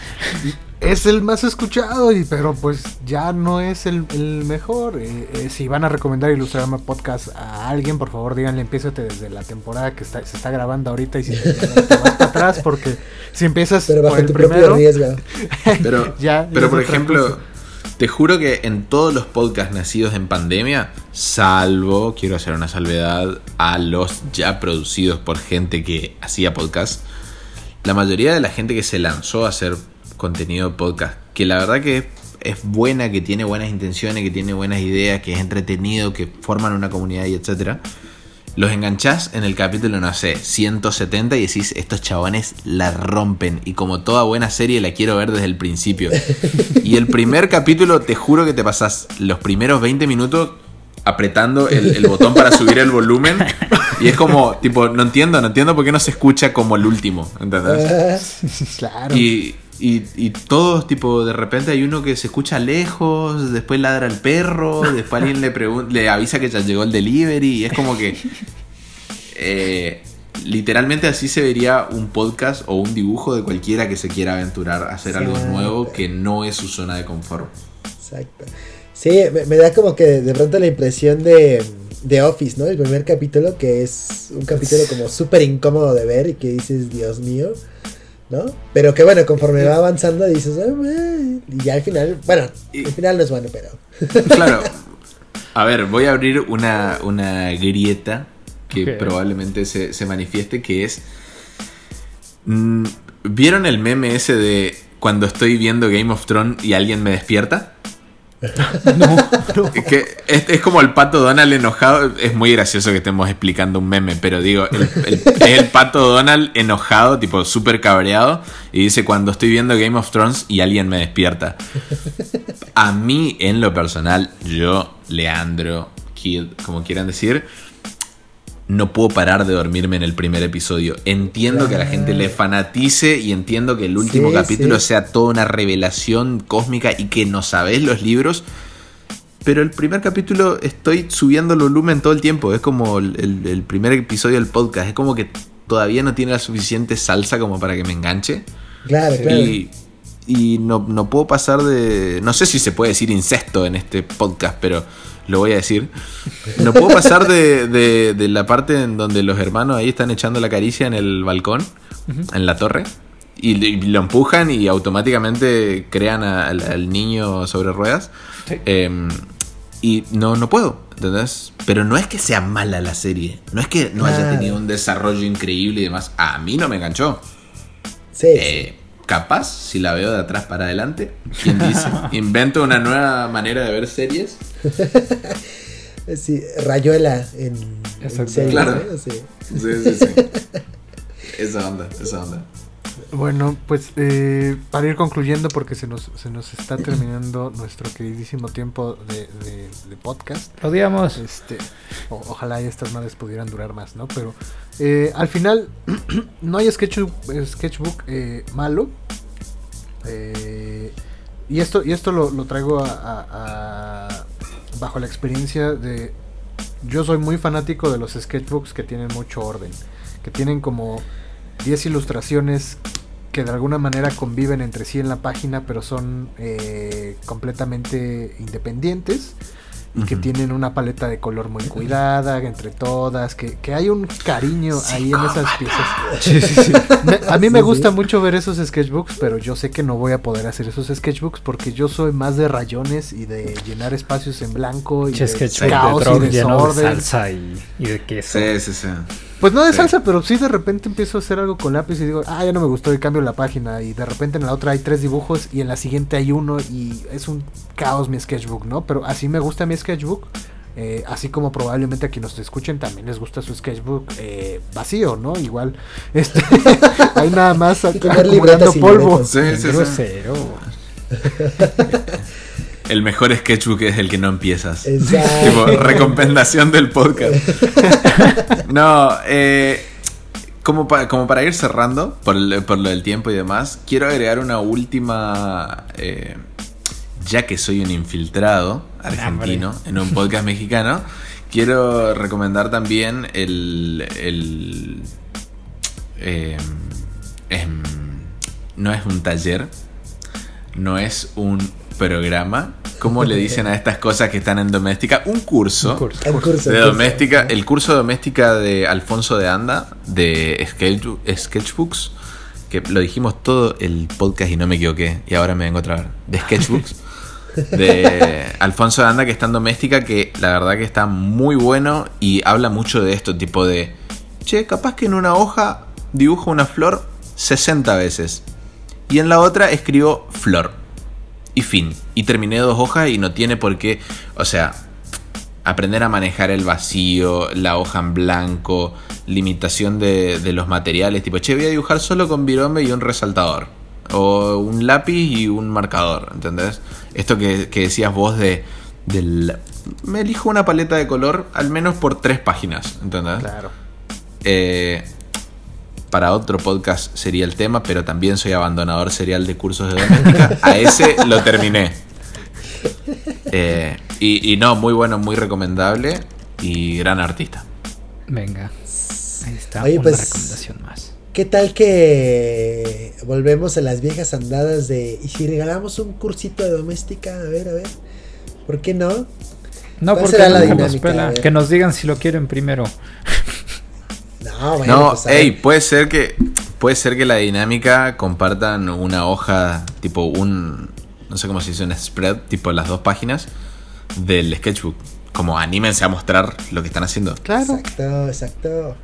es el más escuchado, y, pero pues ya no es el, el mejor. Eh, eh, si van a recomendar Ilustrarama Podcast a alguien, por favor díganle, empiézate desde la temporada que está, se está grabando ahorita y si te, te vas para atrás, porque si empiezas Pero por el tu primero, riesgo. Pero, Ya, pero por ejemplo, cosa. te juro que en todos los podcasts nacidos en pandemia, salvo, quiero hacer una salvedad, a los ya producidos por gente que hacía podcast, la mayoría de la gente que se lanzó a hacer contenido podcast, que la verdad que es buena, que tiene buenas intenciones, que tiene buenas ideas, que es entretenido, que forman una comunidad y etcétera. los enganchás en el capítulo, no sé, 170 y decís, estos chabones la rompen. Y como toda buena serie la quiero ver desde el principio. Y el primer capítulo, te juro que te pasás los primeros 20 minutos apretando el, el botón para subir el volumen. Y es como, tipo, no entiendo, no entiendo por qué no se escucha como el último. ¿Entendés? Claro. Y, y, y todos, tipo, de repente hay uno que se escucha lejos, después ladra el perro, después alguien le, le avisa que ya llegó el delivery, y es como que. eh, literalmente así se vería un podcast o un dibujo de cualquiera que se quiera aventurar a hacer algo nuevo que no es su zona de confort. Exacto. Sí, me, me da como que de pronto la impresión de, de Office, ¿no? El primer capítulo, que es un capítulo como súper incómodo de ver y que dices, Dios mío, ¿no? Pero que bueno, conforme va avanzando dices, y ya al final, bueno, al final no es bueno, pero... Claro. A ver, voy a abrir una, una grieta que probablemente se, se manifieste, que es... mm, ¿Vieron el meme ese de cuando estoy viendo Game of Thrones y alguien me despierta? Es que es, como el pato Donald enojado. Es muy gracioso que estemos explicando un meme, pero digo, el- es el pato Donald enojado, tipo súper cabreado, y dice: Cuando estoy viendo Game of Thrones y alguien me despierta. A mí, en lo personal, yo, Leandro, Kid, como quieran decir, no puedo parar de dormirme en el primer episodio. Entiendo que a la gente le fanatice y entiendo que el último Sí, capítulo sí. sea toda una revelación cósmica y que no sabés los libros. Pero el primer capítulo estoy subiendo el volumen todo el tiempo. Es como el, el- el primer episodio del podcast. Es como que todavía no tiene la suficiente salsa como para que me enganche. Claro, claro. Y, y no, no puedo pasar de. No sé si se puede decir incesto en este podcast, pero lo voy a decir. No puedo pasar de, de- de la parte en donde los hermanos ahí están echando la caricia en el balcón, en la torre. Y, y lo empujan y automáticamente crean a- al, al niño sobre ruedas. Sí. Em, y no, no puedo, ¿entendés? Pero no es que sea mala la serie. No es que no haya tenido un desarrollo increíble y demás. A mí no me enganchó. Sí, Eh, capaz, si la veo de atrás para adelante, ¿quién dice? Invento una nueva manera de ver series. sí, Rayuela en, en Exacto. serie, Claro. Sí, sí, sí. Esa onda, esa onda. Bueno, pues eh, para ir concluyendo, porque se nos, se nos está terminando nuestro queridísimo tiempo de, de- de podcast. Lo odiamos. Este, o- ojalá estas madres pudieran durar más, ¿no? Pero eh, al final no hay sketchbook, sketchbook eh, malo. Eh, y esto, y esto lo, lo traigo a- a- a- bajo la experiencia de... Yo soy muy fanático de los sketchbooks que tienen mucho orden. Que tienen como 10 ilustraciones que de alguna manera conviven entre sí en la página, pero son eh, completamente independientes y que tienen una paleta de color muy cuidada entre todas, que, que hay un cariño ahí en esas piezas. Me- a mí me gusta mucho ver esos sketchbooks, pero yo sé que no voy a poder hacer esos sketchbooks porque yo soy más de rayones y de llenar espacios en blanco y Che, de caos de y lleno de desorden. salsa y, y de queso. Sí, sí, sí. Pues no de Sí. salsa, pero sí de repente empiezo a hacer algo con lápiz y digo, ah, ya no me gustó y cambio la página. Y de repente en la otra hay tres dibujos y en la siguiente hay uno y es un caos mi sketchbook, ¿no? Pero así me gusta mi sketchbook. eh, así como probablemente a quienes nos escuchen también les gusta su sketchbook eh, vacío, ¿no? Igual, este, hay nada más acumulando polvo. Sí, sí, sí. El mejor sketchbook es el que no empiezas. Exacto. Tipo, recomendación del podcast. No, eh, como, pa- como para ir cerrando, por, el- por lo del tiempo y demás, quiero agregar una última. eh, ya que soy un infiltrado argentino en un podcast mexicano, quiero recomendar también el. el eh, em, no es un taller, no es un programa. ¿Cómo le dicen a estas cosas que están en doméstica? Un curso. Un curso. De curso. doméstica, el curso de doméstica de Alfonso de Anda, de Sketch- Sketchbooks, que lo dijimos todo el podcast y no me equivoqué, y ahora me vengo otra vez, de Sketchbooks, de Alfonso de Anda, que está en doméstica, que la verdad que está muy bueno y habla mucho de esto, tipo de, che, capaz que en una hoja dibujo una flor 60 veces, y en la otra escribo flor, y fin, y terminé dos hojas y no tiene por qué, o sea, aprender a manejar el vacío, la hoja en blanco, limitación de, de los materiales. Tipo, che, voy a dibujar solo con virome y un resaltador. O un lápiz y un marcador, ¿entendés? Esto que, que decías vos de... Del, me elijo una paleta de color al menos por tres páginas, ¿entendés? Claro. Eh, para otro podcast sería el tema, pero también soy abandonador serial de cursos de doméstica. A ese lo terminé. Eh, y, y no, muy bueno, muy recomendable y gran artista. Venga. Ahí está, Oye, una pues, recomendación más. ¿Qué tal que volvemos a las viejas andadas de... ¿Y si regalamos un cursito de doméstica? A ver, a ver. ¿Por qué no? No, ¿Cuál porque será la nos dinámica? pela. Que nos digan si lo quieren primero. No, bueno, No, pues, hey, puede ser que puede ser que la dinámica compartan una hoja tipo un no sé cómo se dice un spread tipo las dos páginas del sketchbook. Como anímense a mostrar lo que están haciendo. Claro. Exacto, exacto.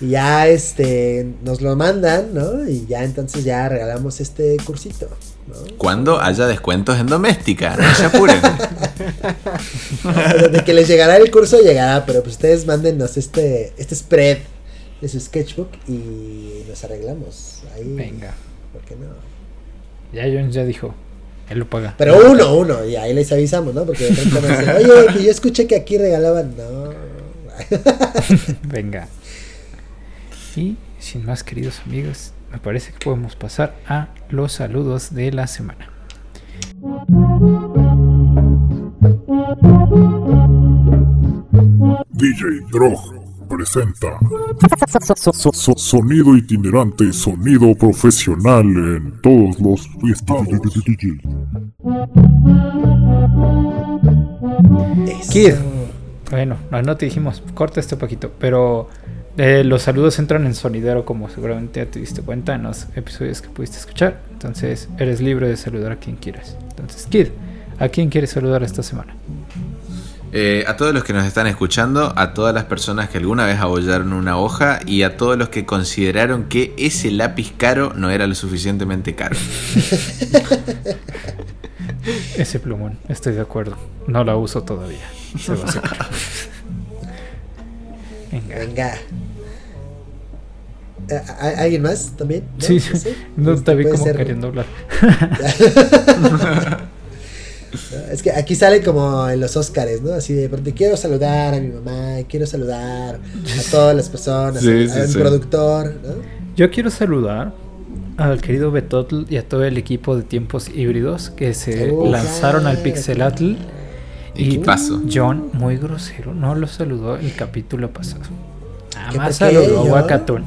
Y ya este nos lo mandan, ¿no? Y ya entonces ya regalamos este cursito, ¿no? Cuando haya descuentos en doméstica, no se apuren. De que les llegará el curso llegará, pero pues ustedes mándenos este este spread de su sketchbook y nos arreglamos. Ahí, Venga. ¿Por qué no? Ya Jones ya dijo. Él lo paga. Pero uno, uno, y ahí les avisamos, ¿no? Porque de pronto a decir, oye, que yo escuché que aquí regalaban. No. Venga. Y sin más, queridos amigos, me parece que podemos pasar a los saludos de la semana. DJ Drog presenta So- Sonido itinerante, sonido profesional en todos los estados. Kid. Bueno, no, no te dijimos, corta este poquito, pero eh, los saludos entran en sonidero, como seguramente ya te diste cuenta en los episodios que pudiste escuchar. Entonces, eres libre de saludar a quien quieras. Entonces, Kid, ¿a quién quieres saludar esta semana? Eh, a todos los que nos están escuchando, a todas las personas que alguna vez abollaron una hoja y a todos los que consideraron que ese lápiz caro no era lo suficientemente caro. Ese plumón, estoy de acuerdo. No la uso todavía. Se va a secar. Venga. Venga. Eh, ¿hay- ¿Alguien más también? Sí, sé. no Este, te vi puede como ser- queriendo hablar. Es que aquí sale como en los Óscares, ¿no? Así de pronto quiero saludar a mi mamá, quiero saludar a todas las personas, Sí, a, sí, a sí. productor, ¿no? Yo quiero saludar al querido Betotl y a todo el equipo de tiempos híbridos que se Oh, lanzaron al Pixelatl. Y Equipazo. John, muy grosero, no lo saludó el capítulo pasado. Nada ¿Qué, más saludó a? Wakatun.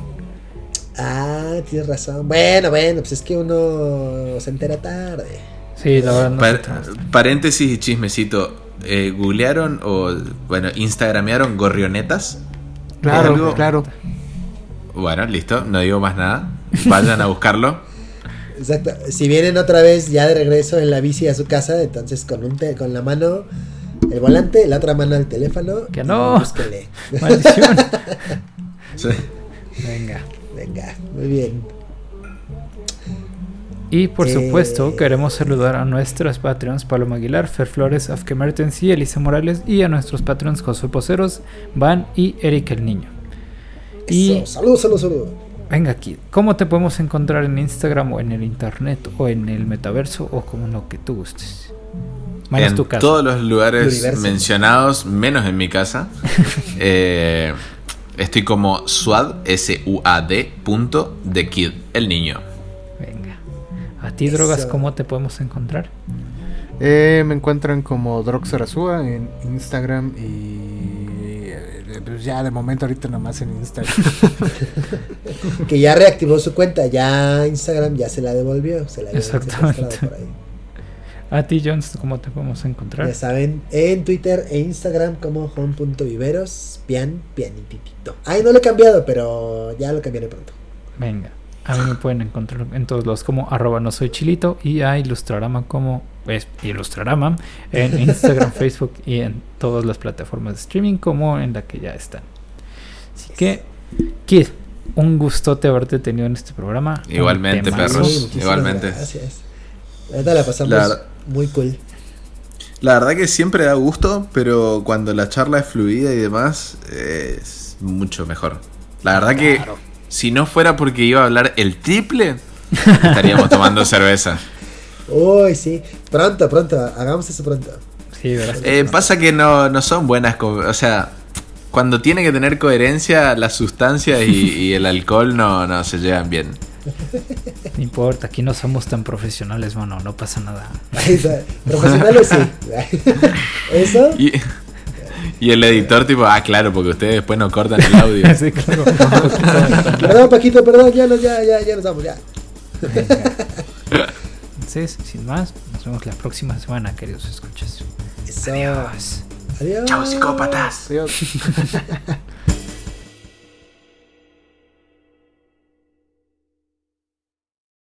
Ah, tienes razón. Bueno, bueno, pues es que uno se entera tarde. Sí, la verdad no Par- paréntesis y chismecito. Eh, ¿Googlearon o, bueno, instagramearon gorrionetas? Claro, algo- claro. Bueno, listo, no digo más nada. Vayan a buscarlo. Exacto. Si vienen otra vez ya de regreso en la bici a su casa, entonces con un te- con la mano el volante, la otra mano el teléfono. Que no. búsquenle. Maldición. Sí. Venga. Venga, muy bien. Y por Eh. supuesto, queremos saludar a nuestros Patreons Paloma Aguilar, Fer Flores, Afke Mertens y Elisa Morales, y a nuestros Patreons Josué Poceros, Van y Eric el Niño. Y Eso, Salud, salud, salud. venga aquí, ¿cómo te podemos encontrar en Instagram o en el internet o en el metaverso o como lo que tú gustes? Menos en tu casa. todos los lugares Universo. mencionados, menos en mi casa. Eh, estoy como suad, S-U-A-D, punto, de kid, el niño. A ti, drogas. ¿cómo te podemos encontrar? Eh, me encuentran como Droxarazúa en Instagram y eh, pues ya de momento ahorita nomás en Instagram. Que ya reactivó su cuenta, ya Instagram ya se la devolvió, se la Exactamente. secuestrado por ahí. A ti, Jones, ¿cómo te podemos encontrar? Ya saben, en Twitter e Instagram como home.viveros, pian, pianititito. Ay, no lo he cambiado, pero ya lo cambiaré pronto. Venga. A mí me pueden encontrar en todos los como arroba no soy chilito y a Ilustrarama como pues Ilustrarama en Instagram, Facebook y en todas las plataformas de streaming como en la que ya están. Así que, Kid, un gustote haberte tenido en este programa. Igualmente, perros. igualmente. Gracias. La verdad la pasamos La muy cool. La verdad que siempre da gusto, pero cuando la charla es fluida y demás, es mucho mejor. La verdad que si no fuera porque iba a hablar el triple, estaríamos tomando cerveza. Uy, sí. Pronto, pronto. Hagamos eso pronto. Sí, ¿verdad? Eh, pasa que no, no son buenas, o sea, cuando tiene que tener coherencia, las sustancias y, y el alcohol no, no se llevan bien. No importa, aquí no somos tan profesionales, mano, no pasa nada. Ahí está. Profesionales sí. Eso. Y, y el editor tipo, ah, claro, porque ustedes después no cortan el audio. Sí, claro. Perdón, Paquito, perdón. Ya, nos- ya, ya, ya nos vamos, ya. Entonces, sin más, nos vemos la próxima semana, queridos escuchas. Eso. Adiós. Adiós. Chao, psicópatas. Adiós.